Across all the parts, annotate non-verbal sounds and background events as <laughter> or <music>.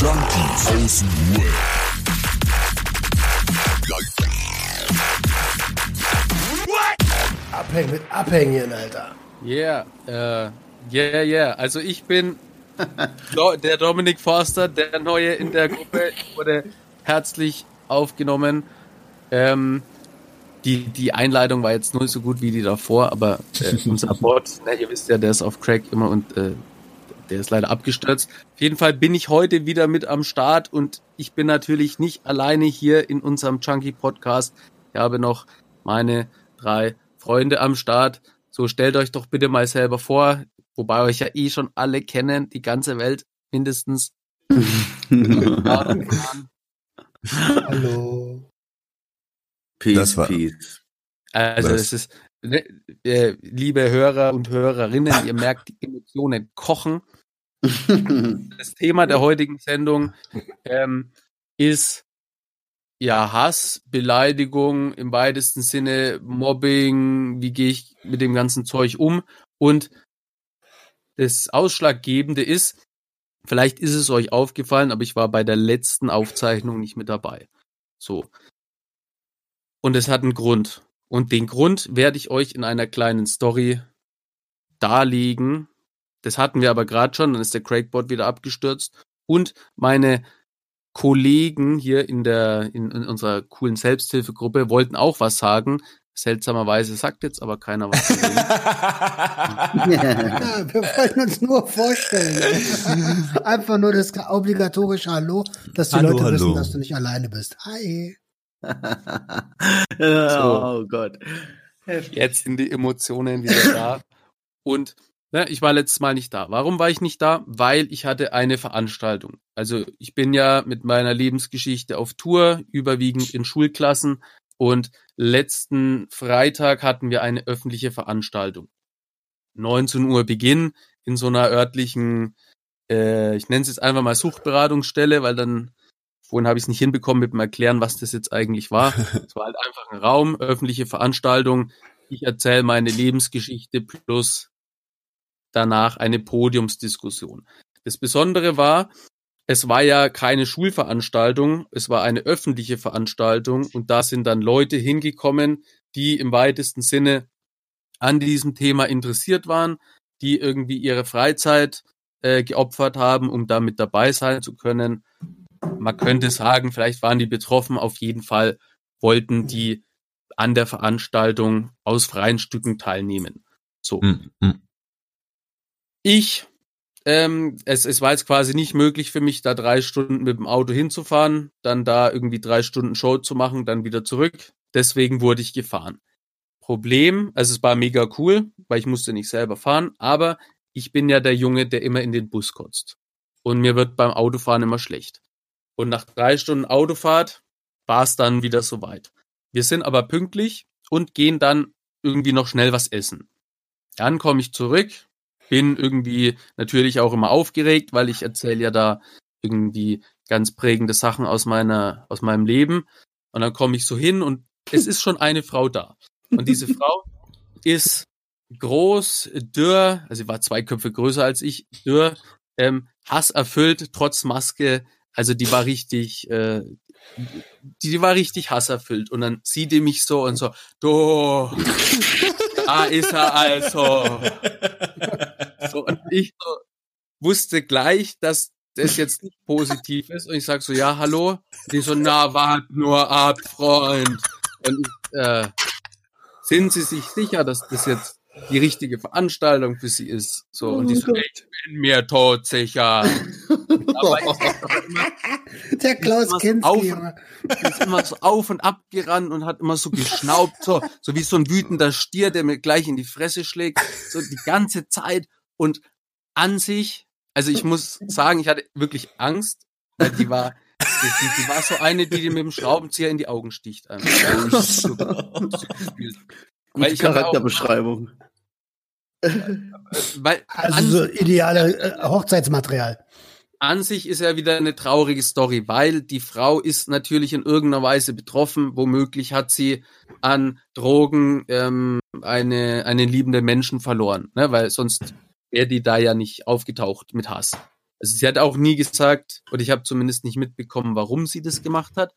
Junkies aus dem Web. Abhängen mit Abhängen, Alter. Yeah, äh, yeah, yeah. Also ich bin <laughs> der Dominik Forster, der Neue in der Gruppe, wurde herzlich aufgenommen. Ähm, die, die Einleitung war jetzt nur so gut wie die davor, aber äh, unser Bot, <laughs> ne, ihr wisst ja, der ist auf Crack immer und äh, der ist leider abgestürzt. Auf jeden Fall bin ich heute wieder mit am Start und ich bin natürlich nicht alleine hier in unserem Chunky Podcast. Ich habe noch meine drei Freunde am Start. So stellt euch doch bitte mal selber vor, wobei euch ja eh schon alle kennen, die ganze Welt mindestens. <laughs> Hallo. Peace, Das war- peace. Also es ist, ne, äh, liebe Hörer und Hörerinnen, ihr merkt, die Emotionen kochen. Das Thema der heutigen Sendung ähm, ist ja Hass, Beleidigung im weitesten Sinne, Mobbing, wie gehe ich mit dem ganzen Zeug um? Und das Ausschlaggebende ist, vielleicht ist es euch aufgefallen, aber ich war bei der letzten Aufzeichnung nicht mit dabei. So. Und es hat einen Grund. Und den Grund werde ich euch in einer kleinen Story darlegen. Das hatten wir aber gerade schon, dann ist der Craigbot wieder abgestürzt. Und meine Kollegen hier in der in, in unserer coolen Selbsthilfegruppe wollten auch was sagen. Seltsamerweise sagt jetzt aber keiner was. Ja, <laughs> wir wollten uns nur vorstellen. Einfach nur das obligatorische Hallo, dass die Hallo, Leute hallo. wissen, dass du nicht alleine bist. Hi. <laughs> Oh Gott. Jetzt sind die Emotionen wieder da. Und ne, ich war letztes Mal nicht da. Warum war ich nicht da? Weil ich hatte eine Veranstaltung. Also ich bin ja mit meiner Lebensgeschichte auf Tour, überwiegend in Schulklassen. Und letzten Freitag hatten wir eine öffentliche Veranstaltung. 19 Uhr Beginn in so einer örtlichen, äh, ich nenne es jetzt einfach mal Suchtberatungsstelle, weil dann vorhin habe ich es nicht hinbekommen mit dem Erklären, was das jetzt eigentlich war. <laughs> Es war halt einfach ein Raum, öffentliche Veranstaltung. Ich erzähle meine Lebensgeschichte plus danach eine Podiumsdiskussion. Das Besondere war, es war ja keine Schulveranstaltung, es war eine öffentliche Veranstaltung und da sind dann Leute hingekommen, die im weitesten Sinne an diesem Thema interessiert waren, die irgendwie ihre Freizeit äh, geopfert haben, um damit dabei sein zu können. Man könnte sagen, vielleicht waren die betroffen, auf jeden Fall wollten die an der Veranstaltung aus freien Stücken teilnehmen. So. Hm, hm. Ich, ähm, es, es war jetzt quasi nicht möglich für mich, da drei Stunden mit dem Auto hinzufahren, dann da irgendwie drei Stunden Show zu machen, dann wieder zurück. Deswegen wurde ich gefahren. Problem, also es war mega cool, weil ich musste nicht selber fahren, aber ich bin ja der Junge, der immer in den Bus kotzt. Und mir wird beim Autofahren immer schlecht. Und nach drei Stunden Autofahrt war es dann wieder soweit. Wir sind aber pünktlich und gehen dann irgendwie noch schnell was essen. Dann komme ich zurück, bin irgendwie natürlich auch immer aufgeregt, weil ich erzähle ja da irgendwie ganz prägende Sachen aus meiner, aus meinem Leben. Und dann komme ich so hin und es ist schon eine Frau da. Und diese <laughs> Frau ist groß, dürr, also sie war zwei Köpfe größer als ich, dürr, ähm, hasserfüllt, trotz Maske. Also die war richtig, äh, die, die war richtig hasserfüllt. Und dann sieht die mich so und so, du, <laughs> da ist er also. So, und ich so, wusste gleich, dass das jetzt nicht positiv ist. Und ich sag so, ja, hallo. Die so, na, wart nur ab, Freund. Und äh, sind Sie sich sicher, dass das jetzt die richtige Veranstaltung für Sie ist? So, und die so, ich bin mir todsicher. Der Klaus so Kinski. auf- ist immer so auf und ab gerannt und hat immer so geschnaubt, so, so wie so ein wütender Stier, der mir gleich in die Fresse schlägt, so die ganze Zeit. Und an sich, also ich muss sagen, ich hatte wirklich Angst, weil die war, die, die, war so eine, die dir mit dem Schraubenzieher in die Augen sticht. Einfach. <laughs> So, so gefühlt. Gute Weil ich hab auch- Charakterbeschreibung. weil Also so ideale äh, Hochzeitsmaterial. An sich ist ja wieder eine traurige Story, weil die Frau ist natürlich in irgendeiner Weise betroffen. Womöglich hat sie an Drogen ähm, eine, einen liebenden Menschen verloren, ne? weil sonst wäre die da ja nicht aufgetaucht mit Hass. Also sie hat auch nie gesagt, oder ich habe zumindest nicht mitbekommen, warum sie das gemacht hat,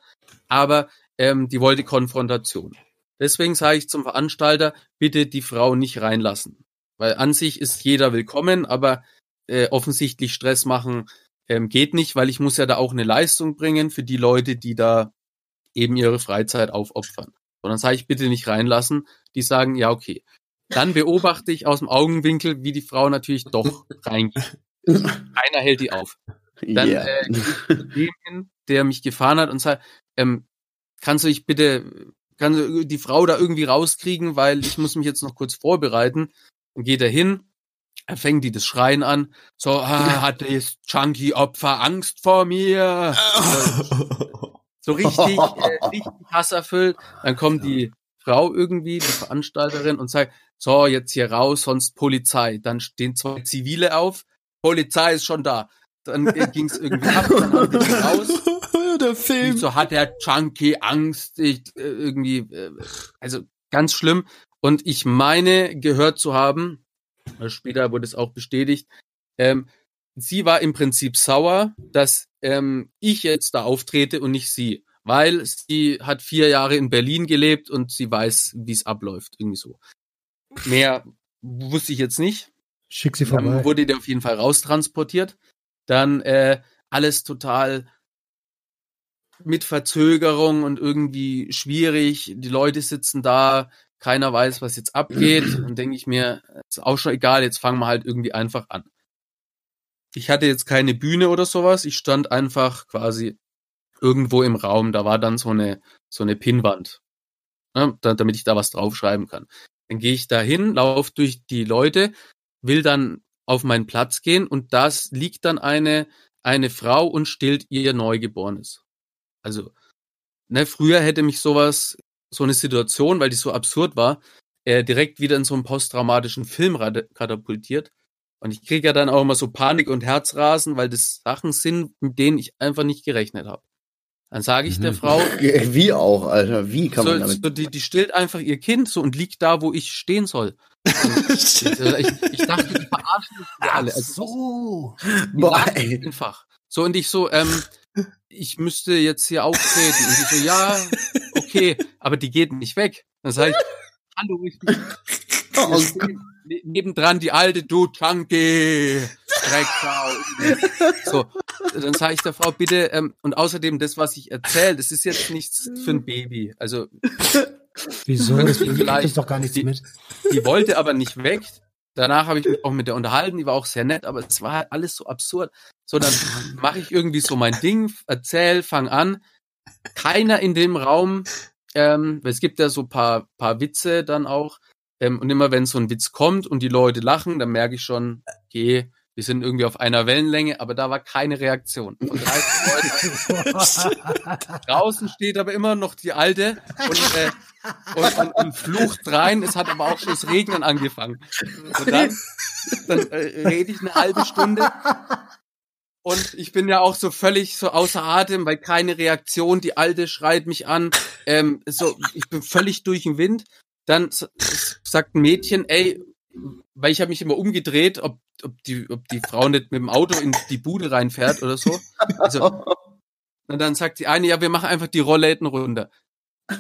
aber ähm, die wollte Konfrontation. Deswegen sage ich zum Veranstalter, bitte die Frau nicht reinlassen. Weil an sich ist jeder willkommen, aber äh, offensichtlich Stress machen ähm, geht nicht, weil ich muss ja da auch eine Leistung bringen für die Leute, die da eben ihre Freizeit aufopfern. Und dann sage ich bitte nicht reinlassen. Die sagen, ja, okay. Dann beobachte ich aus dem Augenwinkel, wie die Frau natürlich doch reingeht. Keiner hält die auf. Dann Ja. äh, dem hin, der mich gefahren hat und sagt, ähm, kannst du dich bitte, kannst du die Frau da irgendwie rauskriegen, weil ich muss mich jetzt noch kurz vorbereiten. Dann geht er hin, er fängt die das Schreien an, so, ah, <laughs> hat das Chunky-Opfer Angst vor mir? so richtig, äh, richtig hasserfüllt. Dann kommt die Frau irgendwie, die Veranstalterin, und sagt, so, jetzt hier raus, sonst Polizei. Dann stehen zwei Zivile auf, Polizei ist schon da. Dann äh, ging es irgendwie ab, dann haben die raus. <laughs> Der Film. So hat der Junkie Angst, ich, äh, irgendwie, äh, also ganz schlimm. Und ich meine gehört zu haben, später wurde es auch bestätigt, ähm, sie war im Prinzip sauer, dass ähm, ich jetzt da auftrete und nicht sie. Weil sie hat vier Jahre in Berlin gelebt und sie weiß, wie es abläuft. Irgendwie so. Mehr wusste ich jetzt nicht. Schick sie Dann vorbei. wurde der auf jeden Fall raustransportiert. Dann äh, alles total mit Verzögerung und irgendwie schwierig. Die Leute sitzen da, keiner weiß, was jetzt abgeht. <clears throat> Dann denke ich mir, ist auch schon egal, jetzt fangen wir halt irgendwie einfach an. Ich hatte jetzt keine Bühne oder sowas. Ich stand einfach quasi irgendwo im Raum. Da war dann so eine, so eine Pinnwand, ne, da, damit ich da was draufschreiben kann. Dann gehe ich da hin, laufe durch die Leute, will dann auf meinen Platz gehen und das liegt dann eine, eine Frau und stillt ihr Neugeborenes. Also, ne, früher hätte mich sowas, so eine Situation, weil die so absurd war, äh, direkt wieder in so einen posttraumatischen Film katapultiert. Und ich kriege ja dann auch immer so Panik und Herzrasen, weil das Sachen sind, mit denen ich einfach nicht gerechnet habe. Dann sage ich der Mhm. Frau, <laughs> Wie auch, Alter. Wie kann man so, damit? so, die, die stillt einfach ihr Kind so und liegt da, wo ich stehen soll. <laughs> Ich, ich dachte, die verarschen mich alle. Also, so. Boah, ey. einfach. So, und ich so, ähm, ich müsste jetzt hier auftreten. Und die so, ja, okay, aber die geht nicht weg. Dann sage ich, hallo, ich bin <laughs> Oh ne- nebendran die alte, du Junkie, Drecksau. So, dann sage ich der Frau, bitte, ähm, und außerdem das, was ich erzähle, das ist jetzt nichts für ein Baby. Also, Wieso? Das Vielleicht doch gar nichts die- mit. die wollte aber nicht weg. Danach habe ich mich auch mit der unterhalten, die war auch sehr nett, aber es war halt alles so absurd. So, dann mache ich irgendwie so mein Ding, erzähl, fang an. Keiner in dem Raum, ähm, es gibt ja so paar, paar Witze dann auch. Ähm, und immer wenn so ein Witz kommt und die Leute lachen, dann merke ich schon, okay, wir sind irgendwie auf einer Wellenlänge, aber da war keine Reaktion. Von 30 Leuten <laughs> Draußen steht aber immer noch die alte und, äh, und, und, und flucht rein. Es hat aber auch schon das Regnen angefangen. Und dann, dann äh, rede ich eine halbe Stunde und ich bin ja auch so völlig so außer Atem, weil keine Reaktion. Die alte schreit mich an. Ähm, so, ich bin völlig durch den Wind. Dann s- s- sagt ein Mädchen, ey, weil ich habe mich immer umgedreht, ob, ob, die, ob die Frau nicht mit dem Auto in die Bude reinfährt oder so. Also, und dann sagt die eine, ja, wir machen einfach die Rollläden runter.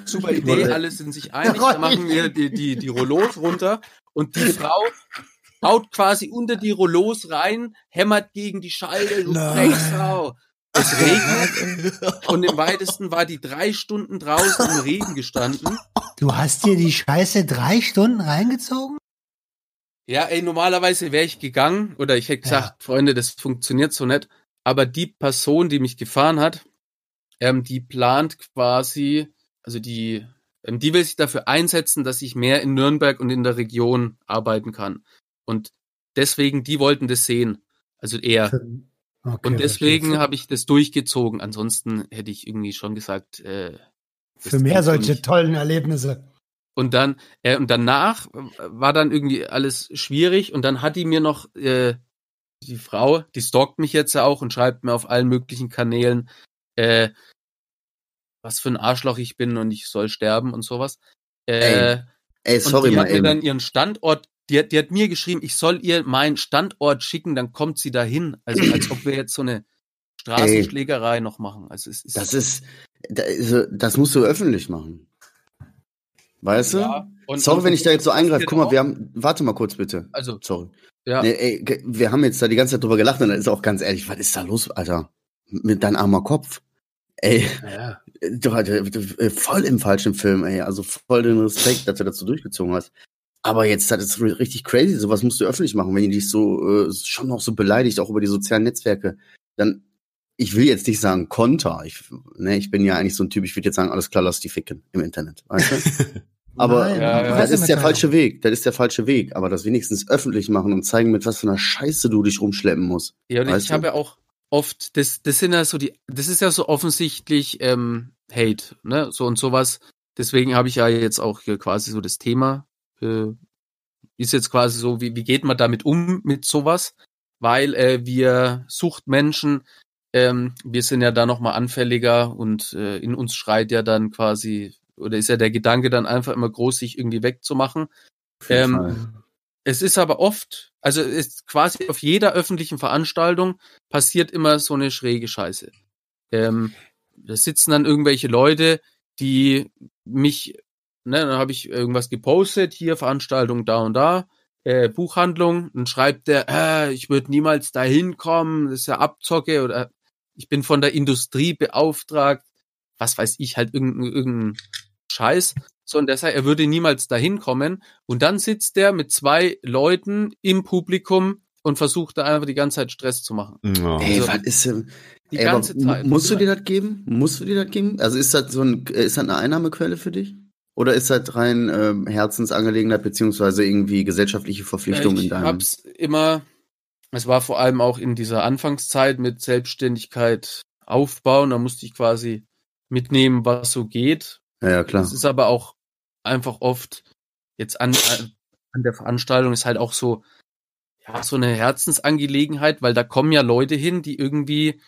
Super Idee, alle sind sich einig, dann machen wir die, die, die Rollos runter und die Frau haut quasi unter die Rollos rein, hämmert gegen die Scheibe, du. Drecksau. Es <laughs> regnet und im weitesten war die drei Stunden draußen im Regen gestanden. Du hast dir die Scheiße drei Stunden reingezogen? Ja, ey, normalerweise wäre ich gegangen oder ich hätte gesagt, Freunde, das funktioniert so nicht. Aber die Person, die mich gefahren hat, ähm, die plant quasi, also die, ähm, die will sich dafür einsetzen, dass ich mehr in Nürnberg und in der Region arbeiten kann. Und deswegen, die wollten das sehen. Also er. Okay, Und deswegen habe ich das durchgezogen. Ansonsten hätte ich irgendwie schon gesagt, äh, Für mehr solche tollen Erlebnisse. Und dann, äh, und danach war dann irgendwie alles schwierig und dann hat die mir noch, äh, die Frau, die stalkt mich jetzt ja auch und schreibt mir auf allen möglichen Kanälen, äh, was für ein Arschloch ich bin und ich soll sterben und sowas. Äh, Ey, und sorry die mal hat mir eben. dann ihren Standort die hat, die hat mir geschrieben, ich soll ihr meinen Standort schicken, dann kommt sie dahin. Also als ob wir jetzt so eine Straßenschlägerei noch machen. Also es ist Das ist, also, das musst du öffentlich machen. Weißt du? Ja, und- Sorry, und- wenn ich da jetzt so eingreife. Guck mal, wir haben, warte mal kurz bitte. also Sorry. ja, Nee, ey, wir haben jetzt da die ganze Zeit drüber gelacht und dann ist auch ganz ehrlich, was ist da los, Alter? Mit deinem armer Kopf. Ey, Ja. du, du, du, voll im falschen Film, ey. Also voll den Respekt, dass du dazu durchgezogen hast. Aber jetzt, das ist richtig crazy. Sowas musst du öffentlich machen, wenn die dich so, äh, schon noch so beleidigt, auch über die sozialen Netzwerke. Dann, ich will jetzt nicht sagen Konter. Ich, ne, ich bin ja eigentlich so ein Typ, ich würde jetzt sagen, alles klar, lass die ficken im Internet. Weißt du? <laughs> Aber Nein, Ja, ja. das ist der falsche Weg. Das ist der falsche Weg. Aber das wenigstens öffentlich machen und zeigen, mit was für einer Scheiße du dich rumschleppen musst. Ja, und Weißt ich habe ja auch oft, das, das sind ja so die, das ist ja so offensichtlich ähm, Hate, ne? So und sowas. Deswegen habe ich ja jetzt auch hier quasi so das Thema. Äh, ist jetzt quasi so, wie, wie geht man damit um mit sowas? Weil äh, wir Suchtmenschen, ähm, wir sind ja da nochmal anfälliger und äh, in uns schreit ja dann quasi, oder ist ja der Gedanke dann einfach immer groß, sich irgendwie wegzumachen. Ähm. Es ist aber oft, also es ist quasi auf jeder öffentlichen Veranstaltung passiert immer so eine schräge Scheiße. Ähm, da sitzen dann irgendwelche Leute, die mich, ne, dann habe ich irgendwas gepostet, hier Veranstaltung da und da, äh, Buchhandlung, dann schreibt der, äh, ich würde niemals da hinkommen, das ist ja Abzocke oder ich bin von der Industrie beauftragt, was weiß ich, halt irgendein, irgendein Scheiß. So, und der sagt, er würde niemals dahin kommen. Und dann sitzt der mit zwei Leuten im Publikum und versucht da einfach die ganze Zeit Stress zu machen. Ja. Ey, also, was ist denn? Die Ey, ganze Zeit. mu- Musst du dir das geben? Musst du dir das geben? Also ist das so ein, ist das eine Einnahmequelle für dich? Oder ist das rein ähm, Herzensangelegenheit beziehungsweise irgendwie gesellschaftliche Verpflichtung in ich deinem? hab's immer, es war vor allem auch in dieser Anfangszeit mit Selbstständigkeit aufbauen, da musste ich quasi mitnehmen, was so geht. Ja, ja klar. Das ist aber auch einfach oft jetzt an, an, an der Veranstaltung ist halt auch so, ja, so eine Herzensangelegenheit, weil da kommen ja Leute hin, die irgendwie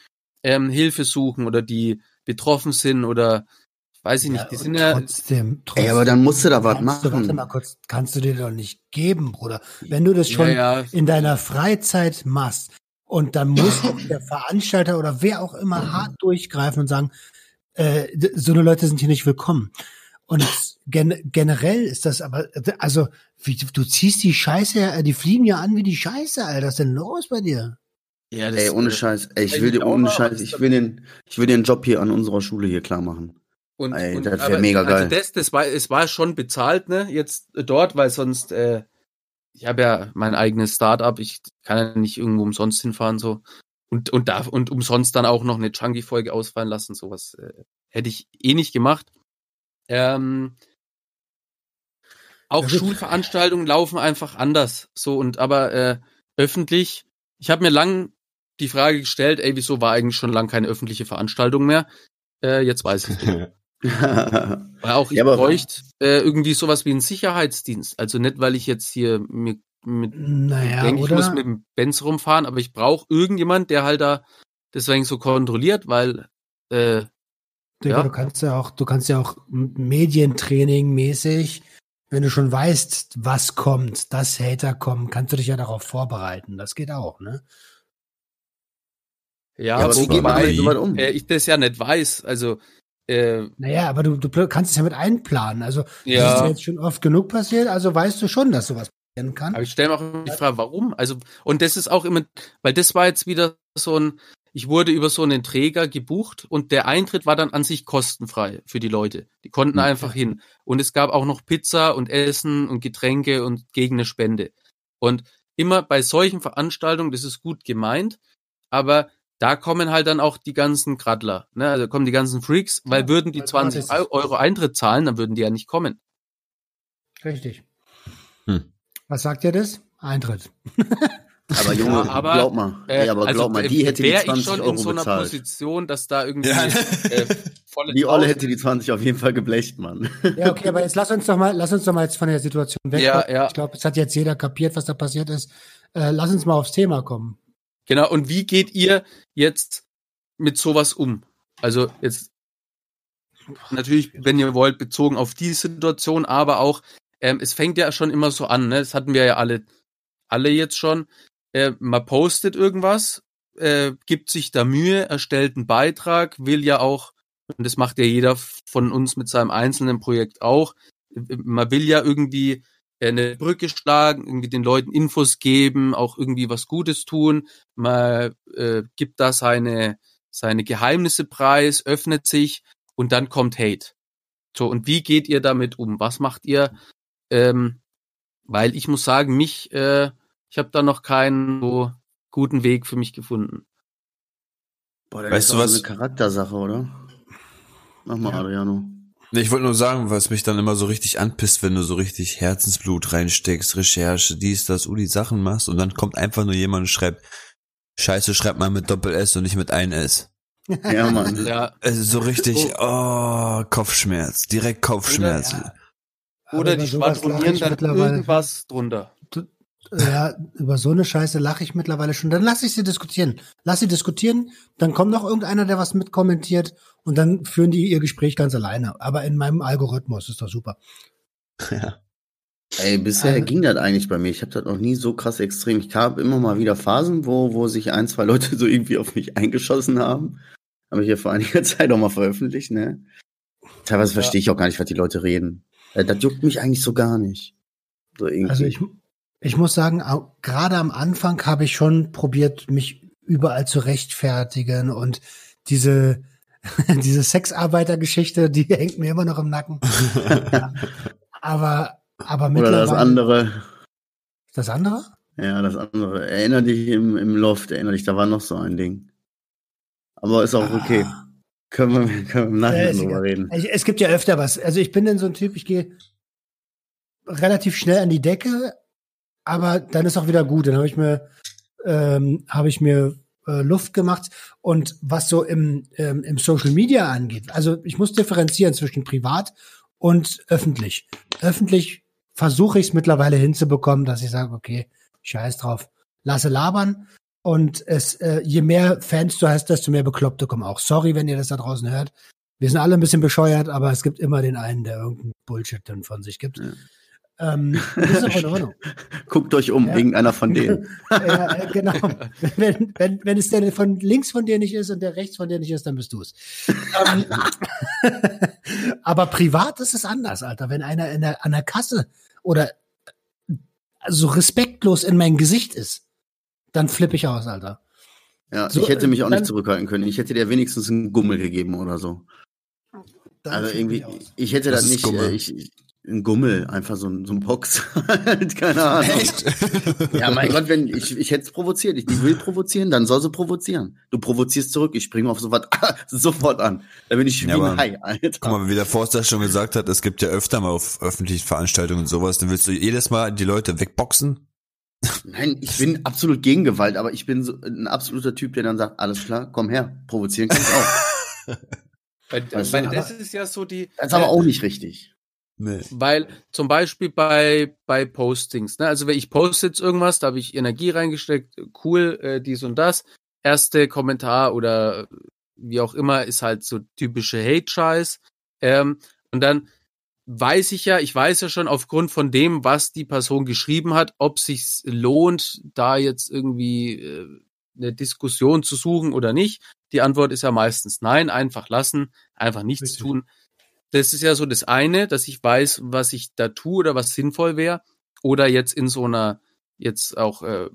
ähm, Hilfe suchen oder die betroffen sind oder weiß ich nicht, die sind ja, trotzdem, trotzdem. Ey, aber dann musst du da was kannst du, warte machen. mal kurz, kannst du dir doch nicht geben, Bruder. Wenn du das schon ja, ja, in deiner Freizeit machst und dann muss der Veranstalter oder wer auch immer hart durchgreifen und sagen, äh, so eine Leute sind hier nicht willkommen. Und gen generell ist das aber, also wie, du ziehst die Scheiße, ja- die fliegen ja an wie die Scheiße, Alter. Was ist denn los bei dir? ja, das, Ey, ohne äh, Scheiß. Ey, ich will dir ohne Scheiß, ich will den, ich will den Job hier an unserer Schule hier klar machen. Und, Ey, und, das wär aber- mega geil. Also das, das war, es war schon bezahlt, ne, jetzt äh, dort, weil sonst, äh, ich habe ja mein eigenes Startup, ich kann ja nicht irgendwo umsonst hinfahren, so. Und, und darf, und umsonst dann auch noch eine Chunky-Folge ausfallen lassen, sowas äh, hätte ich eh nicht gemacht. Ähm, auch Ja. Schulveranstaltungen laufen einfach anders, so und aber äh, öffentlich. Ich habe mir lang die Frage gestellt, ey, wieso war eigentlich schon lang keine öffentliche Veranstaltung mehr? Äh, jetzt weiß ich. <laughs> Weil auch ich Ja, aber- bräuchte äh, irgendwie sowas wie einen Sicherheitsdienst. Also nicht, weil ich jetzt hier mit, mit Naja, denke, ich muss mit dem Benz rumfahren, aber ich brauche irgendjemand, der halt da deswegen so kontrolliert, weil äh, Digga, Ja. du kannst ja auch, du kannst ja auch Medientraining mäßig, wenn du schon weißt, was kommt, dass Hater kommen, kannst du dich ja darauf vorbereiten. Das geht auch, ne? ja, Ja, aber wie geht man damit um? äh, ich das ja nicht weiß. Also äh, Naja, aber du, du kannst es ja mit einplanen. Also, das ist ja, ja jetzt schon oft genug passiert, also weißt du schon, dass sowas passieren kann. aber ich stelle mir auch immer die Frage, warum? Also und das ist auch immer, weil das war jetzt wieder so ein, ich wurde über so einen Träger gebucht und der Eintritt war dann an sich kostenfrei für die Leute. Die konnten Mhm. einfach hin. Und es gab auch noch Pizza und Essen und Getränke und gegen eine Spende. Und immer bei solchen Veranstaltungen, das ist gut gemeint, aber da kommen halt dann auch die ganzen Gradler, ne? Also kommen die ganzen Freaks, weil Ja, würden die weil 20 gratis ist. Euro Eintritt zahlen, dann würden die ja nicht kommen. Richtig. Hm. Was sagt ihr das? Eintritt. aber <laughs> Junge, Ja, aber, glaub mal. Ey, aber glaub mal, die hätte die wär ich 20 schon in Euro so einer bezahlt. Position, dass da irgendwie Ja. äh, volle Die Olle hätte die 20 auf jeden Fall geblecht, Mann. Ja, okay, aber jetzt lass uns doch mal, lass uns doch mal jetzt von der Situation weg. Ja, ja. Ich glaube, es hat jetzt jeder kapiert, was da passiert ist. Äh, lass uns mal aufs Thema kommen. Genau, und wie geht ihr jetzt mit sowas um? Also jetzt natürlich, wenn ihr wollt, bezogen auf die Situation, aber auch, ähm, es fängt ja schon immer so an, ne? Das hatten wir ja alle, alle jetzt schon. Äh, man postet irgendwas, äh, gibt sich da Mühe, erstellt einen Beitrag, will ja auch, und das macht ja jeder von uns mit seinem einzelnen Projekt auch, man will ja irgendwie eine Brücke schlagen, irgendwie den Leuten Infos geben, auch irgendwie was Gutes tun. Man äh, gibt da seine, seine Geheimnisse preis, öffnet sich und dann kommt Hate. So, und wie geht ihr damit um? Was macht ihr? Ähm, weil ich muss sagen, mich, äh, ich habe da noch keinen so guten Weg für mich gefunden. Boah, Weißt ist du auch was? eine Charaktersache, oder? Mach mal, Ja. Adriano. Ich wollte nur sagen, was mich dann immer so richtig anpisst, wenn du so richtig Herzensblut reinsteckst, Recherche, dies, das, Uli Sachen machst und dann kommt einfach nur jemand und schreibt, Scheiße, schreibt mal mit Doppel S und nicht mit ein S. Ja, Mann. <laughs> Ja, Also so richtig, oh, Kopfschmerz, direkt Kopfschmerz. Ja. oder die schwadronieren dann irgendwas drunter. Ja, über so eine Scheiße lache ich mittlerweile schon. Dann lass ich sie diskutieren. Lass sie diskutieren, dann kommt noch irgendeiner, der was mitkommentiert und dann führen die ihr Gespräch ganz alleine. Aber in meinem Algorithmus ist das super. <laughs> Ja. Ey, bisher Also- ging das eigentlich bei mir. Ich habe das noch nie so krass extrem. Ich habe immer mal wieder Phasen, wo, wo sich ein, zwei Leute so irgendwie auf mich eingeschossen haben. Habe ich ja vor einiger <laughs> Zeit auch mal veröffentlicht, ne? Teilweise Ja. verstehe ich auch gar nicht, was die Leute reden. Äh, Das juckt mich eigentlich so gar nicht. So irgendwie. Also ich, ich muss sagen, gerade am Anfang habe ich schon probiert, mich überall zu rechtfertigen und diese, <laughs> diese Sexarbeitergeschichte, die <laughs> hängt mir immer noch im Nacken. Ja. aber, aber Oder mittlerweile. das andere. Das andere? Ja, das andere. Erinner dich im, im Loft, erinner dich, da war noch so ein Ding. Aber ist auch okay. Ah. Können wir, <laughs> können wir im Nachhinein drüber reden. Es gibt ja öfter was. Also ich bin dann so ein Typ, ich gehe relativ schnell an die Decke, aber dann ist auch wieder gut. Dann habe ich mir, ähm, habe ich mir äh, Luft gemacht. Und was so im, ähm, im Social Media angeht, also ich muss differenzieren zwischen privat und öffentlich. Öffentlich versuche ich es mittlerweile hinzubekommen, dass ich sage, okay, scheiß drauf, lasse labern. Und es, äh, je mehr Fans du hast, desto mehr Bekloppte kommen auch. Sorry, wenn ihr das da draußen hört. Wir sind alle ein bisschen bescheuert, aber es gibt immer den einen, der irgendeinen Bullshit dann von sich gibt. Ja. Ähm, das ist auch in Ordnung. <laughs> Guckt euch um, Ja. irgendeiner von denen. <laughs> ja, genau. Wenn, wenn, wenn es der von links von dir nicht ist und der rechts von dir nicht ist, dann bist du es. ähm, <laughs> aber privat ist es anders, Alter. Wenn einer in der, an der Kasse oder so respektlos in mein Gesicht ist, dann flippe ich aus, Alter. Ja, So, ich hätte mich auch dann- nicht zurückhalten können. Ich hätte dir wenigstens einen Gummel gegeben oder so. Also irgendwie, ich hätte das ist nicht, äh, ich, ich, ein Gummel, einfach so ein, so ein Box. <laughs> Halt, Keine Ahnung. Echt? <laughs> Ja, mein Gott, wenn ich, ich hätte es provoziert. Ich, die will provozieren, dann soll sie provozieren. Du provozierst zurück, ich springe auf sowas <laughs> sofort an. Da bin ich wie Ja, ein aber- Hai, Alter. Guck mal, wie der Forster schon gesagt hat, es gibt ja öfter mal auf öffentlichen Veranstaltungen und sowas, dann willst du jedes Mal die Leute wegboxen? Nein, ich bin absolut gegen Gewalt, aber ich bin so ein absoluter Typ, der dann sagt, alles klar, komm her, provozieren kannst auch. Weil, Weißt du, weil aber- das ist ja so die. Das ist aber äh, auch nicht richtig. Nee. Weil zum Beispiel bei, bei Postings, ne, also wenn ich poste jetzt irgendwas, da habe ich Energie reingesteckt, cool, äh, dies und das. Erste Kommentar oder wie auch immer ist halt so typische Hate-Scheiß. Ähm, und dann weiß ich ja, ich weiß ja schon aufgrund von dem, was die Person geschrieben hat, ob sich's lohnt, da jetzt irgendwie äh, eine Diskussion zu suchen oder nicht. Die Antwort ist ja meistens nein, einfach lassen, einfach nichts Richtig. tun. Das ist ja so das eine, dass ich weiß, was ich da tue oder was sinnvoll wäre. Oder jetzt in so einer, jetzt auch äh,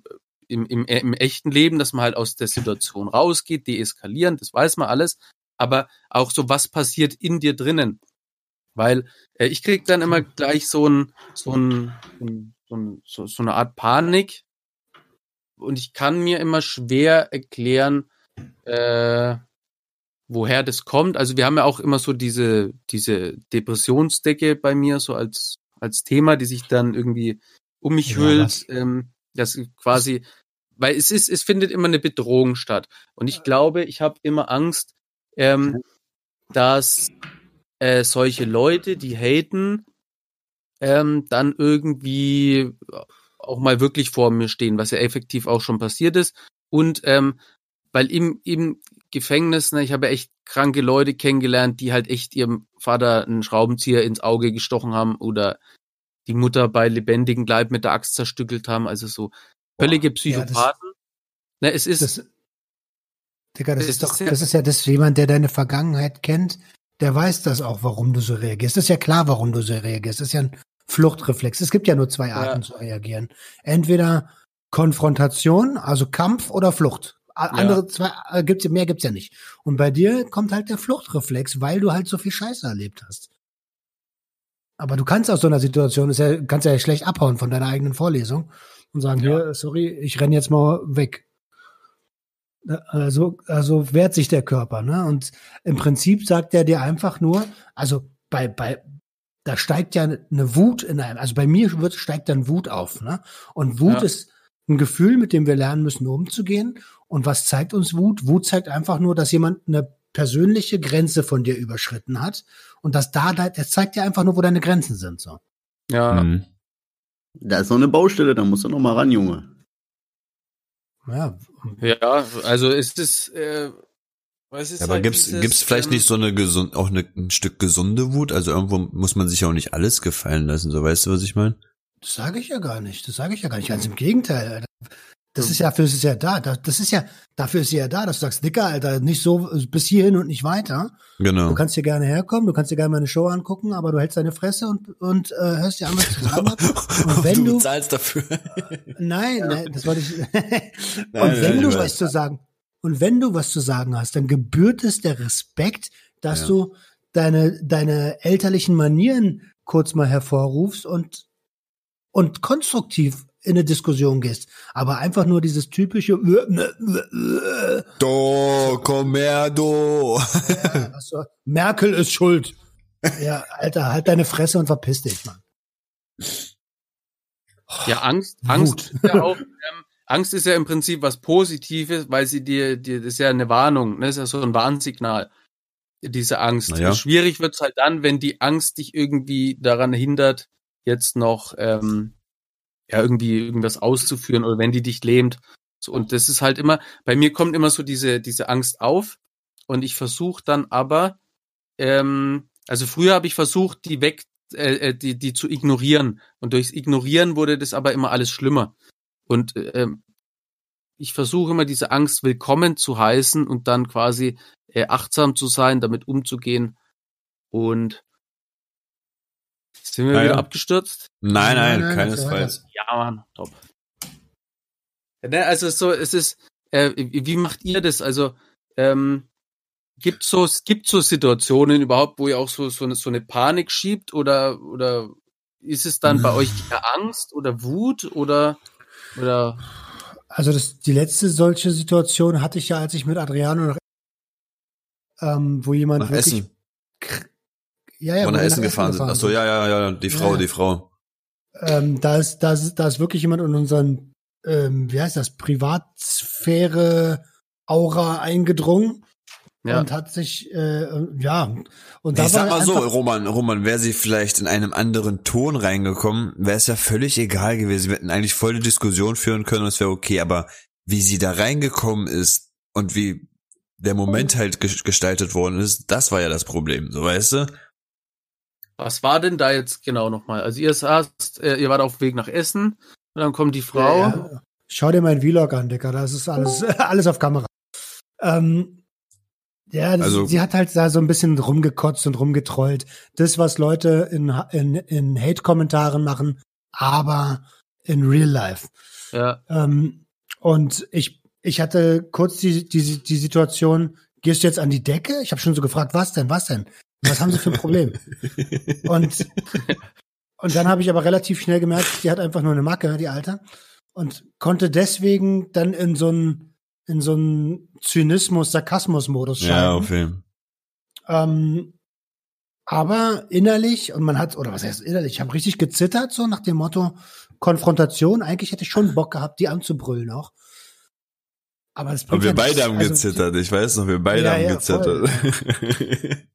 im, im, im echten Leben, dass man halt aus der Situation rausgeht, deeskalieren, das weiß man alles. Aber auch so, was passiert in dir drinnen? Weil äh, ich krieg dann immer gleich so ein, so ein, so, ein, so, so eine Art Panik. Und ich kann mir immer schwer erklären, äh, woher das kommt. Also wir haben ja auch immer so diese, diese Depressionsdecke bei mir so als, als Thema, die sich dann irgendwie um mich Ja, hüllt. was? Ähm, das quasi, weil es ist, es findet immer eine Bedrohung statt. Und ich glaube, ich habe immer Angst, ähm, dass äh, solche Leute, die haten, ähm, dann irgendwie auch mal wirklich vor mir stehen, was ja effektiv auch schon passiert ist. Und ähm, weil im, im Gefängnis, ne, ich habe echt kranke Leute kennengelernt, die halt echt ihrem Vater einen Schraubenzieher ins Auge gestochen haben oder die Mutter bei lebendigem Leib mit der Axt zerstückelt haben. Also so völlige Ja, das- Psychopathen. ne, es ist, Das, Digga, das Das ist doch, ist ja- das ist ja das jemand, der deine Vergangenheit kennt, der weiß das auch, warum du so reagierst. Das ist ja klar, warum du so reagierst. Das ist ja ein Fluchtreflex. Es gibt ja nur zwei Arten Ja. zu reagieren. Entweder Konfrontation, also Kampf oder Flucht. Andere zwei äh, gibt's mehr gibt's ja nicht. Und bei dir kommt halt der Fluchtreflex, weil du halt so viel Scheiße erlebt hast. Aber du kannst aus so einer Situation, ist ja, kannst ja schlecht abhauen von deiner eigenen Vorlesung und sagen, Ja. hier, sorry, ich renn jetzt mal weg. Also, also wehrt sich der Körper, ne? Und im Prinzip sagt er dir einfach nur, also bei, bei, da steigt ja eine Wut in einem, also bei mir wird, steigt dann Wut auf, ne? Und Wut Ja. ist ein Gefühl, mit dem wir lernen müssen, umzugehen. Und was zeigt uns Wut? Wut zeigt einfach nur, dass jemand eine persönliche Grenze von dir überschritten hat. Und dass da, da- das zeigt dir einfach nur, wo deine Grenzen sind, so. ja, Mhm. Da ist noch eine Baustelle, da musst du noch mal ran, Junge. Ja, ja, also es ist, äh, was ist Ja, aber halt gibt's, dieses, gibt's vielleicht ähm, nicht so eine gesund, auch eine, ein Stück gesunde Wut? Also irgendwo muss man sich ja auch nicht alles gefallen lassen, so weißt du, was ich meine? Das sage ich ja gar nicht. Das sage ich ja gar nicht. Ganz im Gegenteil. Alter. Das ist ja, dafür ist es ja da. Das ist ja, dafür ist sie ja da, dass du sagst, Dicker, Alter, nicht so bis hierhin und nicht weiter. Genau. Du kannst hier gerne herkommen, du kannst dir gerne meine Show angucken, aber du hältst deine Fresse und, und äh, hörst dir an, was ich habe. Und wenn <laughs> du, zahlst dafür. nein, nein, das wollte ich. <laughs> und nein, wenn ich du was zu sagen, und wenn du was zu sagen hast, dann gebührt es der Respekt, dass Ja. du deine, deine elterlichen Manieren kurz mal hervorrufst und, und konstruktiv in eine Diskussion gehst. Aber einfach nur dieses typische, Do, komm her, do. was so, Merkel ist schuld. Ja, Alter, halt deine Fresse und verpiss dich, Mann. Ja, Angst. Angst ist ja auch, ähm, Angst ist ja im Prinzip was Positives, weil sie dir, dir, das ist ja eine Warnung, ne? das ist ja so ein Warnsignal, diese Angst. Na ja. Schwierig wird's halt dann, wenn die Angst dich irgendwie daran hindert, jetzt noch, ähm, ja, irgendwie irgendwas auszuführen oder wenn die dich lähmt. So, und das ist halt immer, bei mir kommt immer so diese, diese Angst auf und ich versuche dann aber, ähm, also früher habe ich versucht, die weg, äh, äh, die, die zu ignorieren. Und durchs Ignorieren wurde das aber immer alles schlimmer. Und ähm, ich versuche immer diese Angst willkommen zu heißen und dann quasi äh, achtsam zu sein, damit umzugehen. Und sind wir Ah, wieder abgestürzt? Nein, Nein, nein, keinesfalls. Ja, Mann, top. Ne, also so, es ist, äh, wie macht ihr das? Also, ähm, gibt so, es gibt so Situationen überhaupt, wo ihr auch so, so eine, so eine Panik schiebt oder, oder ist es dann bei euch eher Angst oder Wut oder, oder, Also das, die letzte solche Situation hatte ich ja, als ich mit Adriano noch, ähm, wo jemand Nach wirklich, Essen. Ja, ja, Wo wo nach Essen gefahren sind. Ach so, ja, ja, ja, die Frau, Ja. die Frau. Ähm, da ist, da ist, da ist wirklich jemand in unseren, ähm, wie heißt das, Privatsphäre Aura eingedrungen ja, und hat sich, äh, ja, und da ich sag mal so, Roman, Roman, wäre sie vielleicht in einem anderen Ton reingekommen, wäre es ja völlig egal gewesen. Wir hätten eigentlich voll die Diskussion führen können und es wäre okay, aber wie sie da reingekommen ist und wie der Moment halt ges- gestaltet worden ist, das war ja das Problem, so weißt du? Was war denn da jetzt genau nochmal? Also ihr saßt, äh, ihr wart auf dem Weg nach Essen und dann kommt die Frau. Ja, ja. Schau dir meinen Vlog an, Dicker, das ist alles, <laughs> alles auf Kamera. Ähm, ja, das, Also- sie hat halt da so ein bisschen rumgekotzt und rumgetrollt. Das, was Leute in, in, in Hate-Kommentaren machen, aber in Real Life. Ja, Ähm, und ich, ich hatte kurz die, die, die Situation, gehst du jetzt an die Decke? Ich habe schon so gefragt, was denn, was denn? Was haben sie für ein Problem? und, und dann habe ich aber relativ schnell gemerkt, die hat einfach nur eine Macke, die Alte. Und konnte deswegen dann in so einen, in so einen Zynismus, Sarkasmus-Modus Ja, schalten. auf jeden Ähm, aber innerlich, und man hat, oder was heißt innerlich, ich habe richtig gezittert, so nach dem Motto Konfrontation. Eigentlich hätte ich schon Bock gehabt, die anzubrüllen auch. Aber, das Aber wir ja beide nichts. haben Also, gezittert, ich weiß noch, wir beide Ja, haben ja, gezittert. <laughs>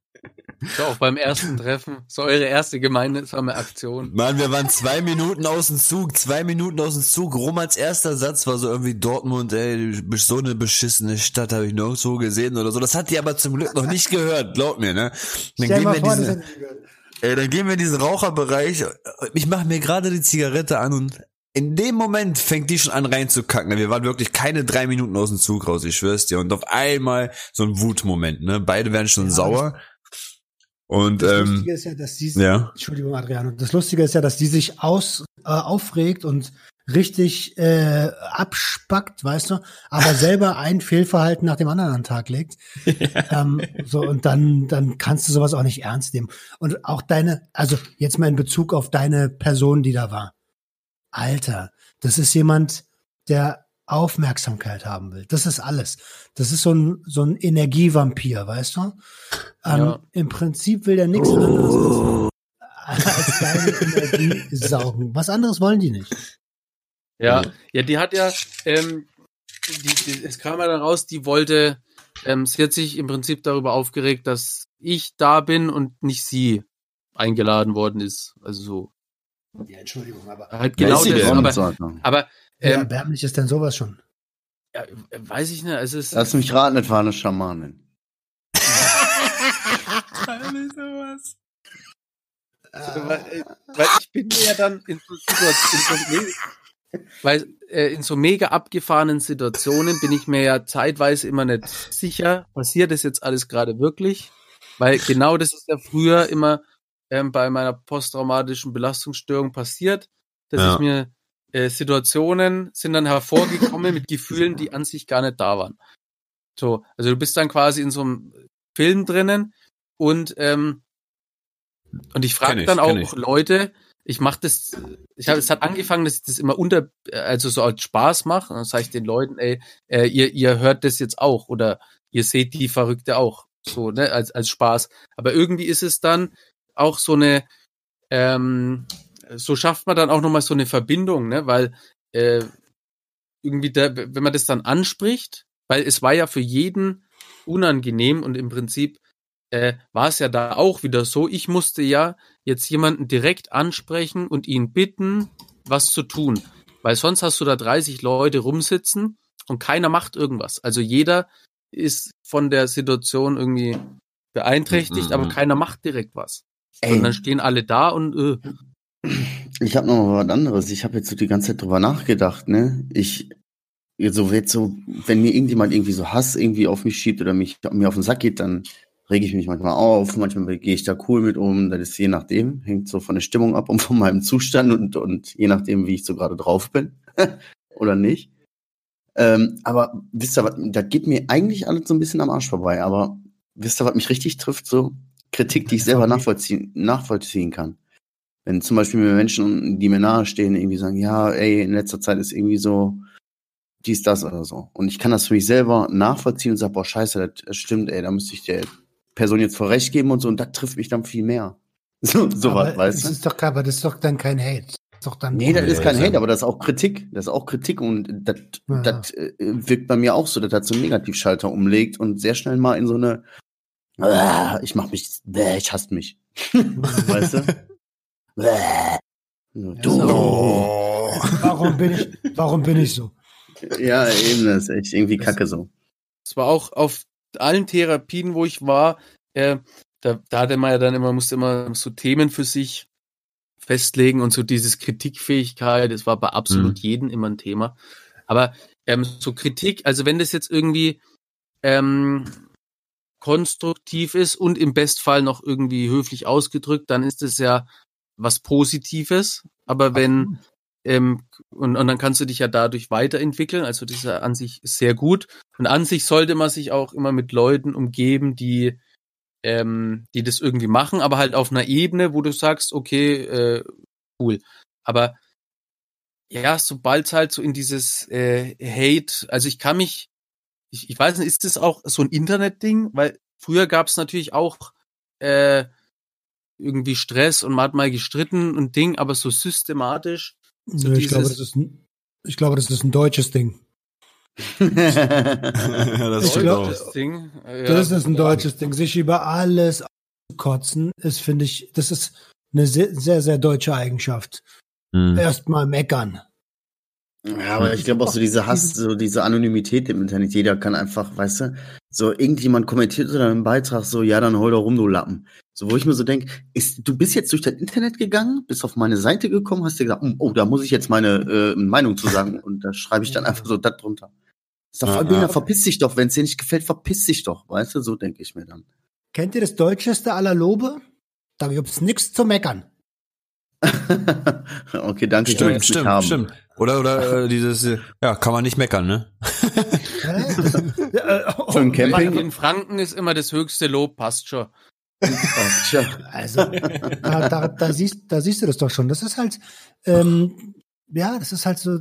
so auch beim ersten Treffen. So eure erste gemeinsame Aktion. Mann, wir waren zwei Minuten aus dem Zug, zwei Minuten aus dem Zug. Romans erster Satz war so irgendwie Dortmund, ey, du bist so eine beschissene Stadt, habe ich nirgendwo gesehen oder so. Das hat die aber zum Glück noch nicht gehört, glaub mir, ne? Dann Stell gehen wir vor, diese, das hätte ich gehört. Ey, dann gehen wir in diesen Raucherbereich. Ich mache mir gerade die Zigarette an und in dem Moment fängt die schon an reinzukacken. Wir waren wirklich keine drei Minuten aus dem Zug raus, ich schwör's dir. Und auf einmal so ein Wutmoment, ne? Beide werden schon Ja, sauer. Und Das ähm, Lustige ist ja, dass sie ja. Entschuldigung, Adriano. Das Lustige ist ja, dass die sich aus, äh, aufregt und richtig äh, abspackt, weißt du, aber <laughs> selber ein Fehlverhalten nach dem anderen an den Tag legt. ähm, so, und dann, dann kannst du sowas auch nicht ernst nehmen. Und auch deine, also jetzt mal in Bezug auf deine Person, die da war. Alter, das ist jemand, der Aufmerksamkeit haben will. Das ist alles. Das ist so ein, so ein Energievampir, weißt du? Ähm, Ja. Im Prinzip will der nichts anderes als, als deine Energie saugen. Was anderes wollen die nicht. Ja, ja, die hat ja, ähm, die, die, es kam ja dann raus, die wollte, ähm, sie hat sich im Prinzip darüber aufgeregt, dass ich da bin und nicht sie eingeladen worden ist. Also so. Ja, Entschuldigung, aber Halt genau ist sie das. Aber, aber wie ähm, erbärmlich ist denn sowas schon? ja, weiß ich nicht, es ist. Lass mich raten, das war eine Schamanin. weil, äh, weil ich bin mir ja dann in so, Situation, in so, weil, äh, in so mega abgefahrenen Situationen bin ich mir ja zeitweise immer nicht sicher, passiert das jetzt alles gerade wirklich? Weil genau das ist ja früher immer ähm, bei meiner posttraumatischen Belastungsstörung passiert, dass Ja. ich mir äh, Situationen sind dann hervorgekommen mit Gefühlen, die an sich gar nicht da waren. So, also du bist dann quasi in so einem Film drinnen und ähm, und ich frage dann auch ich. Leute, ich mache das, ich habe, es hat angefangen, dass ich das immer unter, also so als Spaß mache. Und dann sage ich den Leuten, ey, äh, ihr, ihr hört das jetzt auch oder ihr seht die Verrückte auch, so ne, als als Spaß. Aber irgendwie ist es dann auch so eine, ähm, so schafft man dann auch nochmal so eine Verbindung, ne, weil äh, irgendwie, da, wenn man das dann anspricht, weil es war ja für jeden unangenehm und im Prinzip äh, war es ja da auch wieder so, ich musste ja jetzt jemanden direkt ansprechen und ihn bitten, was zu tun. Weil sonst hast du da 30 Leute rumsitzen und keiner macht irgendwas. Also jeder ist von der Situation irgendwie beeinträchtigt, Mhm. aber keiner macht direkt was. Ey. Und dann stehen alle da und äh, Ich habe noch mal was anderes. Ich habe jetzt so die ganze Zeit drüber nachgedacht, ne? Ich so jetzt so, wenn mir irgendjemand irgendwie so Hass irgendwie auf mich schiebt oder mich mir auf den Sack geht, dann rege ich mich manchmal auf, manchmal gehe ich da cool mit um, das ist je nachdem, hängt so von der Stimmung ab und von meinem Zustand und, und je nachdem, wie ich so gerade drauf bin <laughs> oder nicht. Ähm, aber wisst ihr, was, da geht mir eigentlich alles so ein bisschen am Arsch vorbei, aber wisst ihr, was mich richtig trifft? So Kritik, die ich selber nachvollziehen, nachvollziehen kann wenn zum Beispiel mir Menschen, die mir nahe stehen, irgendwie sagen, ja, ey, in letzter Zeit ist irgendwie so dies, das oder so. Und ich kann das für mich selber nachvollziehen und sage, boah, scheiße, das stimmt, ey, da müsste ich der Person jetzt voll recht geben und so, und das trifft mich dann viel mehr. <laughs> So, so was, aber weißt das du? ist doch, aber das ist doch dann kein Hate. Das ist doch dann Nee, das ist kein Hate, aber das ist auch Kritik. Das ist auch Kritik und das, Ja. das äh, wirkt bei mir auch so, dass das so einen Negativschalter umlegt und sehr schnell mal in so eine, ah, ich mach mich, bäh, ich hasse mich. <laughs> weißt du? <laughs> Bäh. Du. Oh. Warum bin ich, warum bin ich so? Ja, eben, das ist echt irgendwie kacke so. es war auch auf allen Therapien, wo ich war, äh, da, da hatte man ja dann immer, musste immer so Themen für sich festlegen und so dieses Kritikfähigkeit, das war bei absolut Mhm. jedem immer ein Thema. Aber ähm, so Kritik, also wenn das jetzt irgendwie ähm, konstruktiv ist und im Bestfall noch irgendwie höflich ausgedrückt, dann ist es ja was Positives. Aber wenn ähm, und, und dann kannst du dich ja dadurch weiterentwickeln. Also das ist ja an sich sehr gut. Und an sich sollte man sich auch immer mit Leuten umgeben, die ähm, die das irgendwie machen, aber halt auf einer Ebene, wo du sagst, okay, äh, cool. Aber ja, sobald halt so in dieses äh, Hate, also ich kann mich, ich, ich weiß nicht, ist das auch so ein Internetding? Weil früher gab es natürlich auch äh, irgendwie Stress und man hat mal gestritten und Ding, aber so systematisch. So ich, glaube, das ist ein, ich glaube, das ist ein deutsches Ding. <laughs> ja, das Ich glaub- das Ding. äh, Das ist ein deutsches Ding. Sich über alles kotzen, ist, finde ich, das ist eine sehr, sehr, sehr deutsche Eigenschaft. Hm. Erstmal meckern. Ja, aber ich glaube auch so diese Hass, so diese Anonymität im Internet. Jeder kann einfach, weißt du, so irgendjemand kommentiert oder einen Beitrag so, ja, dann hol doch rum, du Lappen. So, wo ich mir so denke, ist, du bist jetzt durch dein Internet gegangen, bist auf meine Seite gekommen, hast dir gesagt, oh, da muss ich jetzt meine äh, Meinung zu sagen und da schreibe ich dann einfach so das drunter. Ist doch voll, ja. verpiss dich doch, wenn es dir nicht gefällt, verpiss dich doch, weißt du, so denke ich mir dann. Kennt ihr das deutscheste aller Lobe? Da gibt's nichts zu meckern. <laughs> okay, danke, Stimmt, stimmt, haben. stimmt. Oder, oder äh, dieses, ja, kann man nicht meckern, ne? <laughs> Äh, oh, <laughs> Für ein Camping? In Franken ist immer das höchste Lob, passt schon. Tja. Also, da, da, da, siehst, da siehst du das doch schon. Das ist halt, ähm, ja, das ist halt so,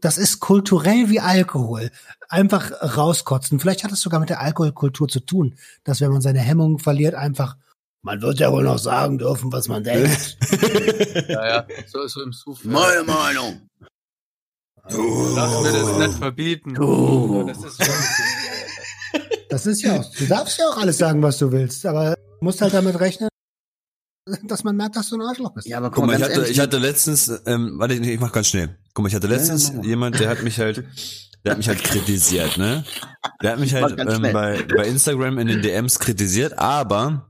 das ist kulturell wie Alkohol. Einfach rauskotzen. Vielleicht hat es sogar mit der Alkoholkultur zu tun, dass wenn man seine Hemmungen verliert, einfach, man wird ja wohl noch sagen dürfen, was man denkt. <laughs> Ja, ja. So, so im Suff. Meine Meinung. Lass mir das nicht verbieten. Du. Das ist schon, Das ist ja auch, du darfst ja auch alles sagen, was du willst, aber du musst halt damit rechnen, dass man merkt, dass du ein Arschloch bist. Ja, aber Guck guck mal, ich hatte, ehrlich, ich hatte letztens, ähm, warte, ich mach ganz schnell. Guck mal, ich hatte letztens ja, jemand, der hat mich halt, der hat mich halt kritisiert, ne? Der hat mich halt ähm, bei, bei Instagram in den DMs kritisiert, aber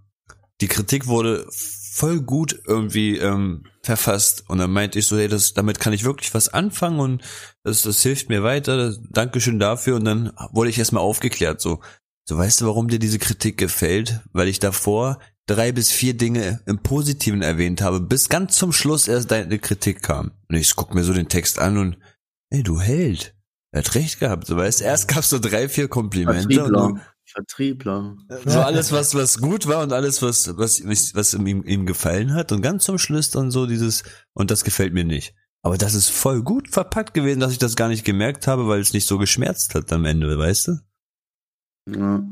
die Kritik wurde voll gut irgendwie ähm, verfasst und dann meinte ich so, hey, das, damit kann ich wirklich was anfangen und das, das hilft mir weiter. Das, Dankeschön dafür und dann wurde ich erstmal aufgeklärt so. So, weißt du, warum dir diese Kritik gefällt? Weil ich davor drei bis vier Dinge im Positiven erwähnt habe, bis ganz zum Schluss erst deine Kritik kam. Und ich guck mir so den Text an und, ey, du Held. Er hat recht gehabt, so weißt erst gab's so drei, vier Komplimente und Vertriebler. Vertriebler. so alles, was, was gut war und alles, was, was, was ihm, ihm gefallen hat und ganz zum Schluss dann so dieses, und das gefällt mir nicht. Aber das ist voll gut verpackt gewesen, dass ich das gar nicht gemerkt habe, weil es nicht so geschmerzt hat am Ende, weißt du? Ja.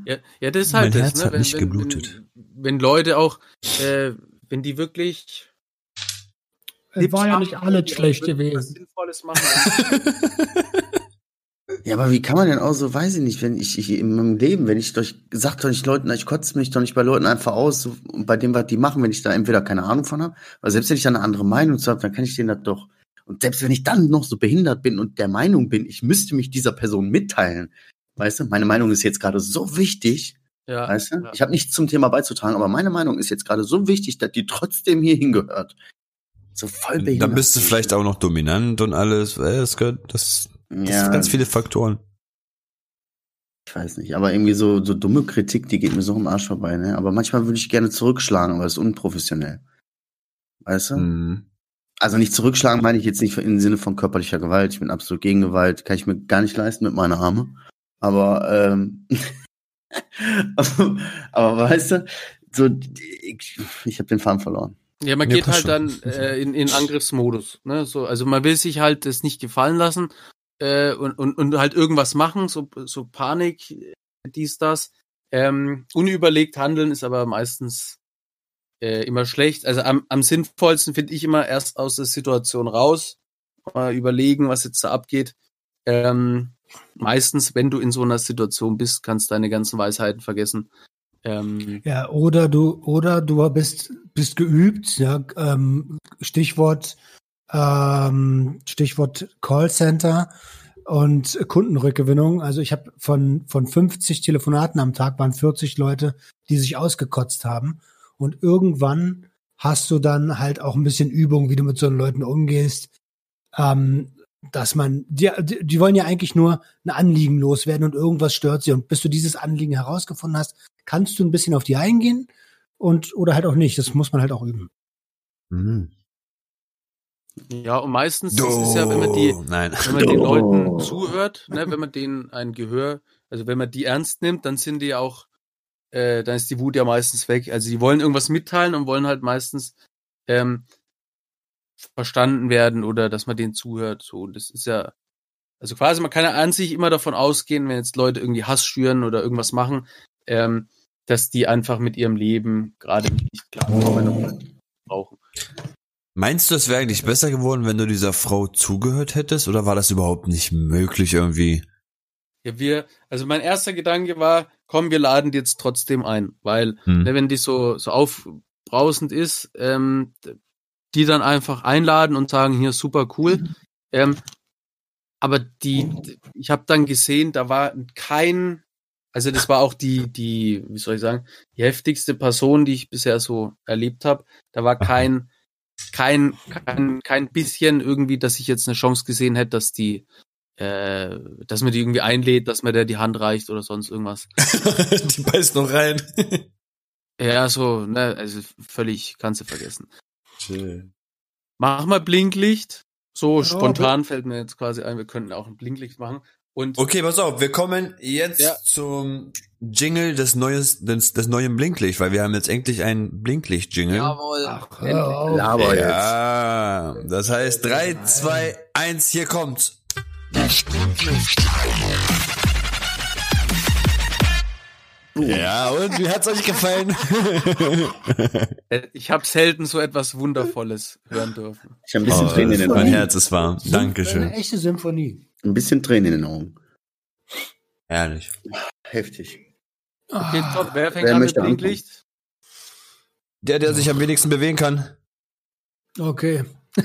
ja, das ist halt Mein das, Herz ne? hat wenn, nicht wenn, geblutet. Wenn, wenn Leute auch, äh, wenn die wirklich Es war ja nicht alles schlecht wirklich was gewesen. Sinnvolles machen. <laughs> ja, aber wie kann man denn auch so, weiß ich nicht, wenn ich, ich in meinem Leben, wenn ich doch, ich sag doch nicht Leuten, ich kotze mich doch nicht bei Leuten einfach aus, so, bei dem, was die machen, wenn ich da entweder keine Ahnung von habe, weil selbst wenn ich da eine andere Meinung zu habe, dann kann ich denen das doch. Und selbst wenn ich dann noch so behindert bin und der Meinung bin, ich müsste mich dieser Person mitteilen, weißt du, meine Meinung ist jetzt gerade so wichtig, ja, weißt du, ja. ich habe nichts zum Thema beizutragen, aber meine Meinung ist jetzt gerade so wichtig, dass die trotzdem hier hingehört. So voll behindert. Dann bist du vielleicht auch noch dominant und alles, äh, das gehört, das, das ja, sind ganz viele Faktoren. Ich weiß nicht, aber irgendwie so, so dumme Kritik, die geht mir so im Arsch vorbei, ne? Aber manchmal würde ich gerne zurückschlagen, aber das ist unprofessionell. Weißt du? Mhm. Also nicht zurückschlagen meine ich jetzt nicht im Sinne von körperlicher Gewalt. Ich bin absolut gegen Gewalt, kann ich mir gar nicht leisten mit meiner Arme. Aber, ähm, <laughs> aber weißt du, so, ich, ich habe den Faden verloren. Ja, man Ja, geht halt schon. dann äh, in, in Angriffsmodus. Ne? So, also man will sich halt das nicht gefallen lassen äh, und, und, und halt irgendwas machen, so, so Panik, dies, das. Ähm, unüberlegt handeln ist aber meistens äh, immer schlecht. Also am, am sinnvollsten finde ich immer erst aus der Situation raus, mal überlegen, was jetzt da abgeht. Ähm, meistens, wenn du in so einer Situation bist, kannst deine ganzen Weisheiten vergessen. Ähm, Ja, oder du, oder du bist, bist geübt, ja, ähm, Stichwort, ähm, Stichwort Callcenter und Kundenrückgewinnung. Also ich habe von, von 50 Telefonaten am Tag waren 40 Leute, die sich ausgekotzt haben. Und irgendwann hast du dann halt auch ein bisschen Übung, wie du mit so Leuten umgehst. Ähm, dass man, die, die wollen ja eigentlich nur ein Anliegen loswerden und irgendwas stört sie. Und bis du dieses Anliegen herausgefunden hast, kannst du ein bisschen auf die eingehen und oder halt auch nicht. Das muss man halt auch üben. Mhm. Ja, und meistens ist es ja, wenn man die, Nein. wenn man den Oh. Leuten zuhört, ne, wenn man denen ein Gehör, also wenn man die ernst nimmt, dann sind die auch, äh, dann ist die Wut ja meistens weg. Also die wollen irgendwas mitteilen und wollen halt meistens ähm, verstanden werden oder dass man denen zuhört. So, und das ist ja, also quasi, man kann ja an sich immer davon ausgehen, wenn jetzt Leute irgendwie Hass schüren oder irgendwas machen, ähm, dass die einfach mit ihrem Leben gerade nicht klarkommen und brauchen. Meinst du, es wäre eigentlich besser geworden, wenn du dieser Frau zugehört hättest, oder war das überhaupt nicht möglich irgendwie? Ja, wir, also mein erster Gedanke war, komm, wir laden die jetzt trotzdem ein, weil, Hm. ne, wenn die so, so aufbrausend ist, ähm, die dann einfach einladen und sagen, hier super cool. Ähm, aber die, ich habe dann gesehen, da war kein, also das war auch die, die, wie soll ich sagen, die heftigste Person, die ich bisher so erlebt habe. Da war kein, kein, kein, kein bisschen irgendwie, dass ich jetzt eine Chance gesehen hätte, dass die, äh, dass man die irgendwie einlädt, dass man der die Hand reicht oder sonst irgendwas. <laughs> die beißt noch rein. <laughs> Ja, so, ne, also völlig, kannst du vergessen. Chill. Mach mal Blinklicht. So Ja, spontan fällt mir jetzt quasi ein, wir könnten auch ein Blinklicht machen. Und Okay, pass auf, wir kommen jetzt Ja. zum Jingle des, neues, des, des neuen Blinklicht, weil wir haben jetzt endlich ein Blinklicht-Jingle. jawohl. Hör. Aber jetzt. Ja, das heißt 3, 2, 1, hier kommt's. Ja, und wie hat's euch gefallen? Ich habe selten so etwas Wundervolles hören dürfen. Ich habe ein bisschen Oh, Tränen in den mein. Herz ist warm. Eine Dankeschön. echte Symphonie. Ein bisschen Tränen in den Augen. Ehrlich. Heftig. Okay, top. Wer fängt Wer an mit? Blinklicht? Der, der sich am wenigsten bewegen kann. Okay. <laughs>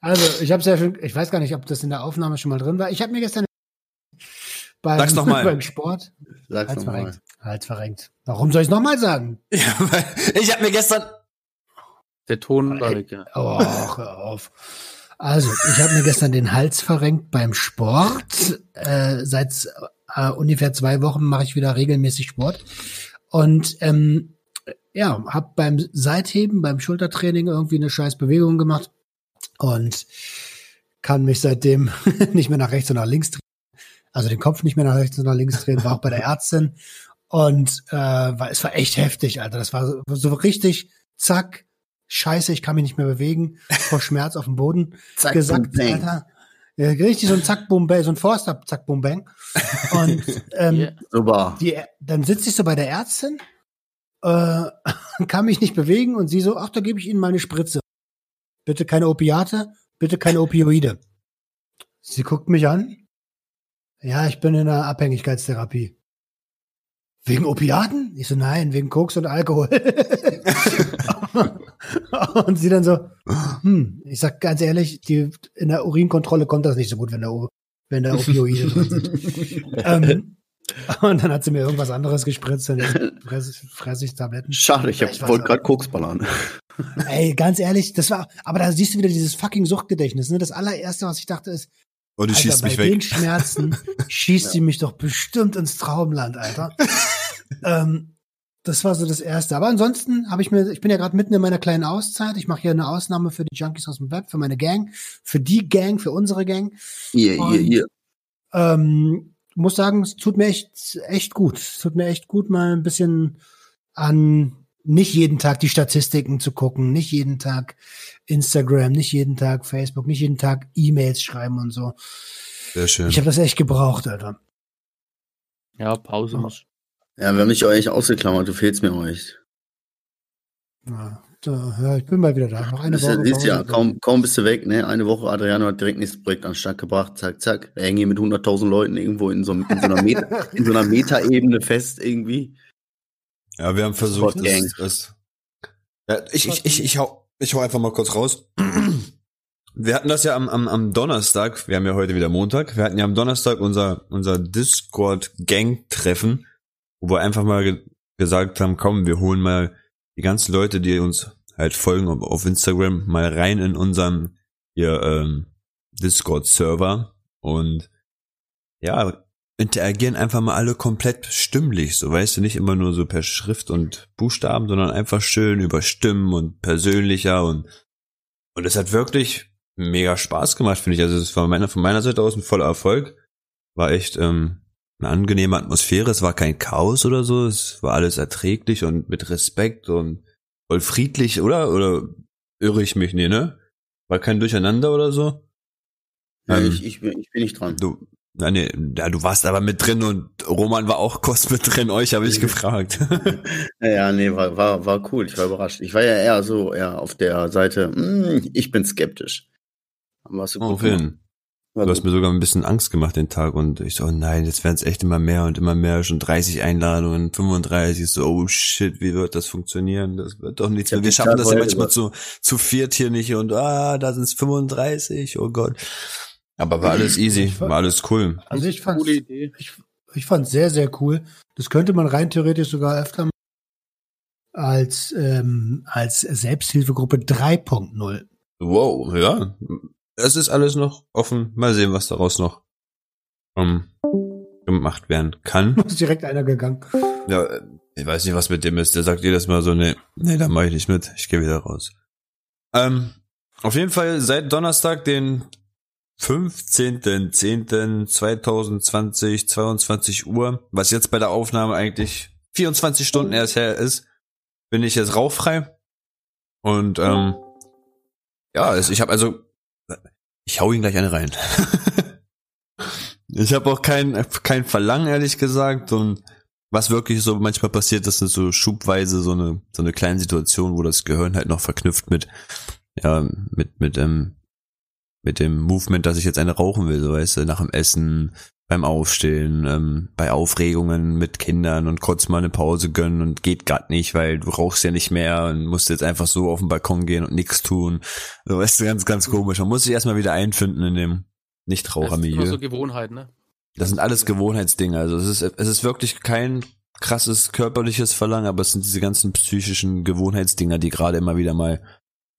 also, ich habe ja schon, ich weiß gar nicht, ob das in der Aufnahme schon mal drin war. Ich habe mir gestern beim, Sag's noch mal. beim Sport Sag's Hals nochmal. verrenkt. Hals verrenkt. Warum soll ich nochmal sagen? Ja, ich habe mir gestern Der Ton war weg, ja. Oh, hör auf. Also, ich habe mir gestern den Hals verrenkt beim Sport. Äh, seit äh, ungefähr zwei Wochen mache ich wieder regelmäßig Sport. Und ähm, ja, habe beim Seitheben, beim Schultertraining irgendwie eine scheiß Bewegung gemacht und kann mich seitdem <laughs> nicht mehr nach rechts und nach links drehen. Also den Kopf nicht mehr nach rechts und nach links drehen, war auch bei der Ärztin. Und äh, war, es war echt heftig, Alter. Das war so, so richtig, zack, scheiße, ich kann mich nicht mehr bewegen, vor Schmerz auf dem Boden <laughs> Zack, gesagt, boom, bang. Alter. Ja, richtig so ein Zack, Boom, Bang, so ein Forster, Zack, Boom, Bang. Und <laughs> ähm, Yeah. Super. die, dann sitze ich so bei der Ärztin, äh, <laughs> kann mich nicht bewegen und sie so, ach, da gebe ich Ihnen mal eine Spritze. Bitte keine Opiate, bitte keine Opioide. Sie guckt mich an. Ja, ich bin in einer Abhängigkeitstherapie. Wegen Opiaten? Ich so, nein, wegen Koks und Alkohol. <laughs> und sie dann so, hm, ich sag ganz ehrlich, die, in der Urinkontrolle kommt das nicht so gut, wenn da, wenn da Opioide drin sind. <laughs> ähm, und dann hat sie mir irgendwas anderes gespritzt und jetzt fresse, fresse ich Tabletten. Schade, ich, hab- Ich wollte gerade Koks ballern. Ey, ganz ehrlich, das war, aber da siehst du wieder dieses fucking Suchtgedächtnis, ne? Das allererste, was ich dachte, ist, Und du Alter, schießt bei mich den weg. Schmerzen <laughs> schießt sie mich doch bestimmt ins Traumland, Alter. ähm, das war so das Erste. Aber ansonsten habe ich mir, ich bin ja gerade mitten in meiner kleinen Auszeit. Ich mache hier eine Ausnahme für die Junkies aus dem Web, für meine Gang, für die Gang, für unsere Gang. Und- ihr, ihr. Ähm, muss sagen, es tut mir echt, echt gut. Es tut mir echt gut, mal ein bisschen an nicht jeden Tag die Statistiken zu gucken, nicht jeden Tag Instagram, nicht jeden Tag Facebook, nicht jeden Tag E-Mails schreiben und so. Sehr schön. Ich habe das echt gebraucht, Alter. Ja, Pause muss. Ja, wir haben dich euch ausgeklammert, du fehlst mir euch. Ja, so, ja, ich bin mal wieder da. Noch eine Das ist, Woche. siehst ja, kaum, kaum bist du weg, ne? Eine Woche, Adriano hat direkt nächstes Projekt an den Start gebracht, zack, zack. Wir hängen hier mit 100.000 Leuten irgendwo in so, in so einer Meta, <laughs> in so einer Meta-Ebene fest irgendwie. Ja, wir haben versucht, es, es, ja, ich, ich, ich, ich hau, ich hau einfach mal kurz raus. <clears throat> Wir hatten das ja am, am, am Donnerstag, wir haben ja heute wieder Montag, wir hatten ja am Donnerstag unser, unser Discord-Gang-Treffen, wo wir einfach mal ge gesagt haben, komm, wir holen mal die ganzen Leute, die uns halt folgen auf- Instagram, mal rein in unseren hier, ähm, Discord-Server und ja, interagieren einfach mal alle komplett stimmlich, so weißt du, nicht immer nur so per Schrift und Buchstaben, sondern einfach schön über Stimmen und persönlicher und und es hat wirklich mega Spaß gemacht, finde ich. Also es war meiner, von meiner Seite aus ein voller Erfolg. War echt ähm, eine angenehme Atmosphäre. Es war kein Chaos oder so. Es war alles erträglich und mit Respekt und voll friedlich, oder? Oder irre ich mich? Nee, ne? War kein Durcheinander oder so? Ja, Ähm, ich, ich, bin, ich bin nicht dran. Du, na, nee, ja, du warst aber mit drin und Roman war auch kurz mit drin. Euch habe ich gefragt. <laughs> Ja, nee, war, war, war cool. Ich war überrascht. Ich war ja eher so, eher auf der Seite, hm, ich bin skeptisch. Aber hast du gut jeden. Du hast mir sogar ein bisschen Angst gemacht den Tag und ich so, oh nein, jetzt werden es echt immer mehr und immer mehr, schon 30 Einladungen, 35, so, oh shit, wie wird das funktionieren? Das wird doch nichts mehr. Wir schaffen das ja manchmal zu, zu viert hier nicht und ah, da sind es 35, oh Gott. Aber war alles easy, war alles cool. Also ich fand Coole Idee. ich, ich fand sehr, sehr cool. Das könnte man rein theoretisch sogar öfter machen als, ähm, als Selbsthilfegruppe 3.0. Wow, ja. Es ist alles noch offen. Mal sehen, was daraus noch ähm, gemacht werden kann. <laughs> Ist direkt einer gegangen. Ja, ich weiß nicht, was mit dem ist. Der sagt jedes Mal so, nee, nee, da mache ich nicht mit. Ich gehe wieder raus. Ähm, auf jeden Fall seit Donnerstag, den 15.10.2020, 22 Uhr, was jetzt bei der Aufnahme eigentlich 24 Stunden erst her ist, bin ich jetzt rauchfrei. Und ähm, ja, ich habe also, ich hau ihn gleich eine rein. <laughs> ich habe auch kein kein Verlangen ehrlich gesagt und was wirklich so manchmal passiert, das sind so schubweise so eine so eine kleine Situation, wo das Gehirn halt noch verknüpft mit ja mit mit ähm, mit dem Movement, dass ich jetzt eine rauchen will, so weißt du, nach dem Essen, beim Aufstehen, ähm, bei Aufregungen mit Kindern und kurz mal eine Pause gönnen und geht grad nicht, weil du rauchst ja nicht mehr und musst jetzt einfach so auf den Balkon gehen und nichts tun. So weißt du, ganz, ganz komisch. Man muss sich erstmal wieder einfinden in dem Das ist immer Nichtrauchermilieu. so Gewohnheit, ne? Das sind alles Gewohnheitsdinge. Also es ist, es ist wirklich kein krasses körperliches Verlangen, aber es sind diese ganzen psychischen Gewohnheitsdinger, die gerade immer wieder mal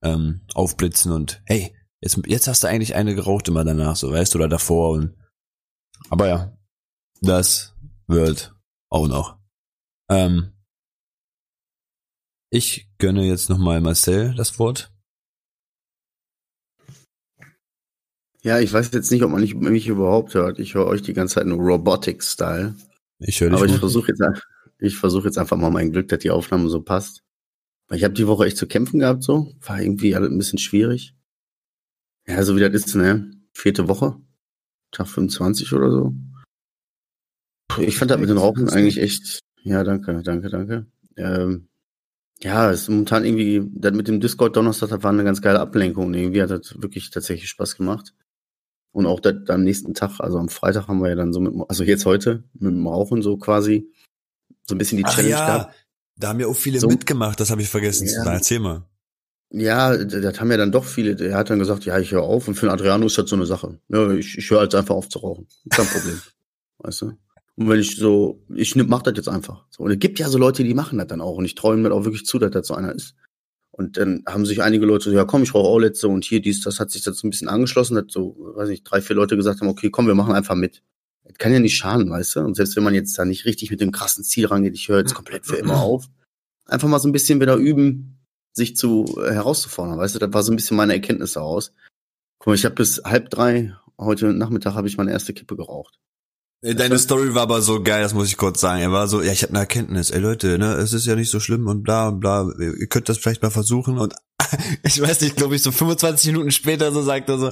ähm, aufblitzen und hey, jetzt, jetzt hast du eigentlich eine geraucht immer danach, so weißt du, oder davor und aber ja, das wird auch noch. Ähm, ich gönne jetzt nochmal Marcel das Wort. Ja, ich weiß jetzt nicht, ob man mich überhaupt hört. Ich höre euch die ganze Zeit nur Robotic-Style. Ich höre dich Aber ich versuche jetzt, ich versuche jetzt einfach mal mein Glück, dass die Aufnahme so passt. Weil ich habe die Woche echt zu kämpfen gehabt, so. War irgendwie alles ein bisschen schwierig. Ja, so wie das ist, ne? Vierte Woche. Tag 25 oder so. Ich fand das mit den Rauchen eigentlich echt. Ja, danke, danke, danke. Ähm, ja, es ist momentan irgendwie, das mit dem Discord Donnerstag, das war eine ganz geile Ablenkung. Irgendwie hat das wirklich tatsächlich Spaß gemacht. Und auch das, am nächsten Tag, also am Freitag haben wir ja dann so mit, dem- also jetzt heute, mit dem Rauchen so quasi, so ein bisschen die Ach Challenge ja, gehabt. da haben ja auch viele So. mitgemacht, das habe ich vergessen Ja. sagen. Erzähl mal. Ja, das haben ja dann doch viele. Er hat dann gesagt, ja, ich höre auf. Und für den Adriano ist das so eine Sache. Ja, ich, ich höre jetzt einfach auf zu rauchen. Kein Problem. <laughs> weißt du? Und wenn ich so, ich mach das jetzt einfach. So, und es gibt ja so Leute, die machen das dann auch. Und ich traue mir auch wirklich zu, dass das so einer ist. Und dann haben sich einige Leute so, ja komm, ich rauche auch letzte und hier dies, das hat sich dazu ein bisschen angeschlossen, hat so, weiß nicht, drei, vier Leute gesagt haben, okay, komm, wir machen einfach mit. Das kann ja nicht schaden, weißt du? Und selbst wenn man jetzt da nicht richtig mit dem krassen Ziel rangeht, ich höre jetzt komplett für immer <laughs> auf, einfach mal so ein bisschen wieder üben, sich zu äh, herauszufordern, weißt du? Das war so ein bisschen meine Erkenntnis daraus. Guck mal, ich habe bis halb drei heute Nachmittag habe ich meine erste Kippe geraucht. Ey, Deine Story war aber so geil, das muss ich kurz sagen. Er war so, ja, ich habe eine Erkenntnis. Ey Leute, ne, es ist ja nicht so schlimm und bla und bla. Ihr könnt das vielleicht mal versuchen. Und <laughs> ich weiß nicht, glaube ich, so 25 Minuten später so sagt er so,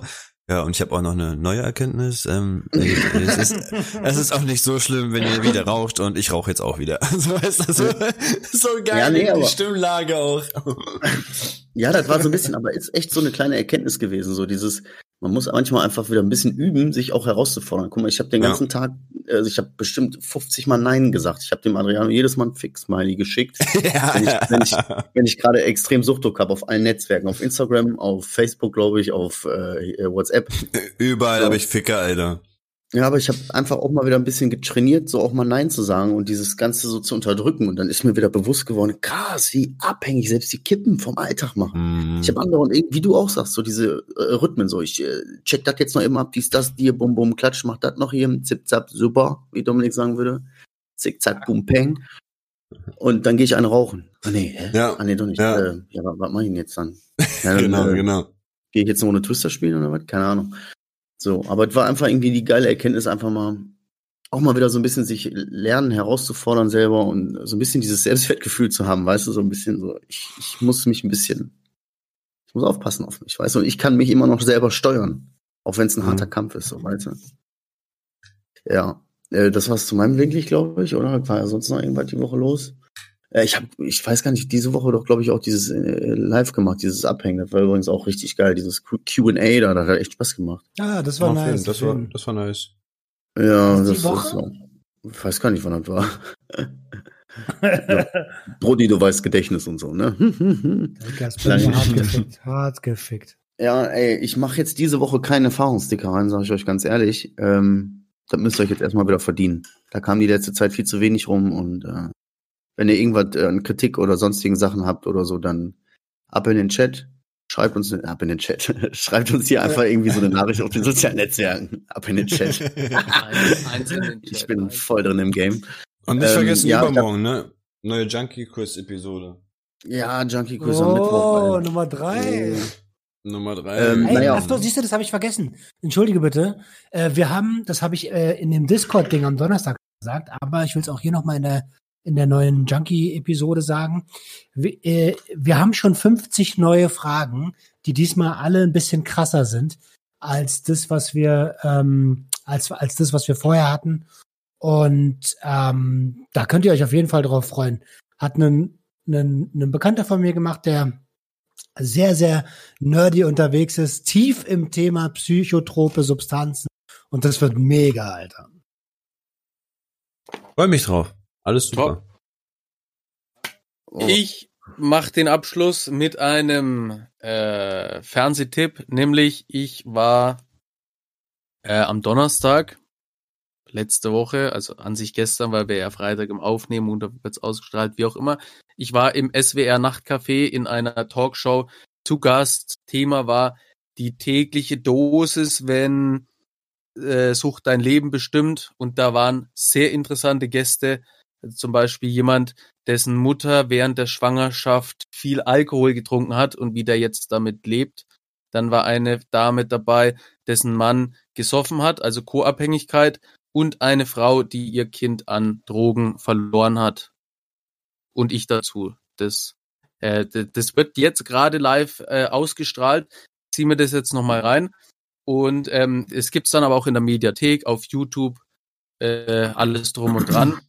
ja, und ich habe auch noch eine neue Erkenntnis. Ähm, es, ist, <laughs> es ist auch nicht so schlimm, wenn ihr wieder raucht und ich rauche jetzt auch wieder. <laughs> So ist das so, <laughs> so geil, Ja, nee, die Stimmlage auch. Ja, das war so ein bisschen, aber ist echt so eine kleine Erkenntnis gewesen, so dieses, man muss manchmal einfach wieder ein bisschen üben, sich auch herauszufordern. Guck mal, ich habe den Ja. ganzen Tag, also ich habe bestimmt 50 Mal Nein gesagt. Ich habe dem Adriano jedes Mal ein Fix-Smiley geschickt. <laughs> ja, Wenn ich, wenn ich, wenn ich gerade extrem Suchtdruck habe auf allen Netzwerken, auf Instagram, auf Facebook, glaube ich, auf äh, WhatsApp. Überall So. habe ich Ficker, Alter. Ja, aber ich habe einfach auch mal wieder ein bisschen getrainiert, so auch mal Nein zu sagen und dieses Ganze so zu unterdrücken. Und dann ist mir wieder bewusst geworden, krass, wie abhängig selbst die Kippen vom Alltag machen. Mhm. Ich habe andere und wie du auch sagst, so diese äh, Rhythmen, so ich äh, check das jetzt noch immer ab, dies, das, dir, bum, bum, klatsch, mach das noch hier, zip, zap, super, wie Dominik sagen würde. Zick, zack, bum, peng. Und dann gehe ich eine rauchen. Ah nee, hä? Ja, ah nee, doch nicht. ja. Äh, ja, was, mach ich denn jetzt dann? <laughs> Ja, dann genau, äh, genau. gehe ich jetzt noch ohne Twister spielen oder was? Keine Ahnung. So, aber es war einfach irgendwie die geile Erkenntnis, einfach mal auch mal wieder so ein bisschen sich lernen, herauszufordern selber und so ein bisschen dieses Selbstwertgefühl zu haben, weißt du, so ein bisschen so, ich, ich muss mich ein bisschen, ich muss aufpassen auf mich, weißt du, und ich kann mich immer noch selber steuern, auch wenn es ein Mhm. harter Kampf ist, so, weißt du. Ja, äh, das war's zu meinem Blinklicht, glaube ich, oder? War ja sonst noch irgendwas die Woche los? Äh, ich habe, ich weiß gar nicht, diese Woche doch, glaube ich, auch dieses äh, Live gemacht, dieses Abhängen. Das war übrigens auch richtig geil, dieses Q&A da, das hat echt Spaß gemacht. Ah, das war Oh, nice. Film, das, war, das war nice. Ja, Die das Woche? ist so. Ich weiß gar nicht, wann das war. <laughs> Brody, du weißt Gedächtnis und so, ne? <laughs> Hart gefickt. Hart gefickt. Ja, ey, ich mache jetzt diese Woche keinen Erfahrungssticker rein, sage ich euch ganz ehrlich. Ähm, das müsst ihr euch jetzt erstmal wieder verdienen. Da kam die letzte Zeit viel zu wenig rum und äh, wenn ihr irgendwas äh, an Kritik oder sonstigen Sachen habt oder so, dann ab in den Chat. Schreibt uns ab in den Chat. <laughs> Schreibt uns hier einfach irgendwie so eine Nachricht auf den sozialen Netzwerken. Ab in den <laughs> Chat. <laughs> Ich bin voll drin im Game. Und nicht Ähm, vergessen, ja, hab- übermorgen, ne? Neue Junkie-Quiz-Episode. Ja, Junkie Quiz am Mittwoch. Oh. Nummer drei. Nummer drei. Ähm, Ey, naja. ach doch, siehst du, das habe ich vergessen. Entschuldige bitte. Äh, wir haben, das habe ich äh, in dem Discord-Ding am Donnerstag gesagt, aber ich will es auch hier nochmal in der, in der neuen Junkie-Episode sagen. Wir, äh, wir haben schon 50 neue Fragen, die diesmal alle ein bisschen krasser sind als das, was wir, ähm, als, als das, was wir vorher hatten. Und ähm, da könnt ihr euch auf jeden Fall drauf freuen. Hat einen, einen, einen Bekannter von mir gemacht, der sehr, sehr nerdy unterwegs ist, tief im Thema psychotrope Substanzen. Und das wird mega, Alter. Freue mich drauf. Alles super. Oh, Ich mache den Abschluss mit einem äh, Fernsehtipp, nämlich ich war äh, am Donnerstag letzte Woche, also an sich gestern, weil wir ja Freitag im Aufnehmen und da wird's ausgestrahlt, wie auch immer. Ich war im SWR Nachtcafé in einer Talkshow zu Gast. Thema war die tägliche Dosis, wenn äh, Sucht dein Leben bestimmt. Und da waren sehr interessante Gäste. Also zum Beispiel jemand, dessen Mutter während der Schwangerschaft viel Alkohol getrunken hat und wie der jetzt damit lebt. Dann war eine Dame dabei, dessen Mann gesoffen hat, also Co-Abhängigkeit, und eine Frau, die ihr Kind an Drogen verloren hat. Und ich dazu. Das, äh, das wird jetzt gerade live äh, ausgestrahlt. Zieh mir das jetzt nochmal rein. Und ähm, es gibt's dann aber auch in der Mediathek, auf YouTube, äh, alles drum und dran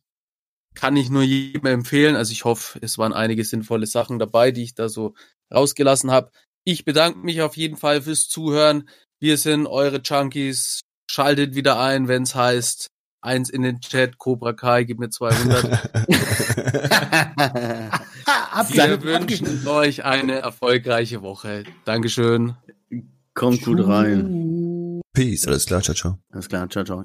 kann ich nur jedem empfehlen. Also ich hoffe, es waren einige sinnvolle Sachen dabei, die ich da so rausgelassen habe. Ich bedanke mich auf jeden Fall fürs Zuhören. Wir sind eure Junkies. Schaltet wieder ein, wenn es heißt, eins in den Chat, Cobra Kai, gib mir 200. <laughs> <laughs> Wir wünschen euch eine erfolgreiche Woche. Dankeschön. Kommt gut rein. Peace, alles klar, ciao, ciao. Alles klar, ciao, ciao.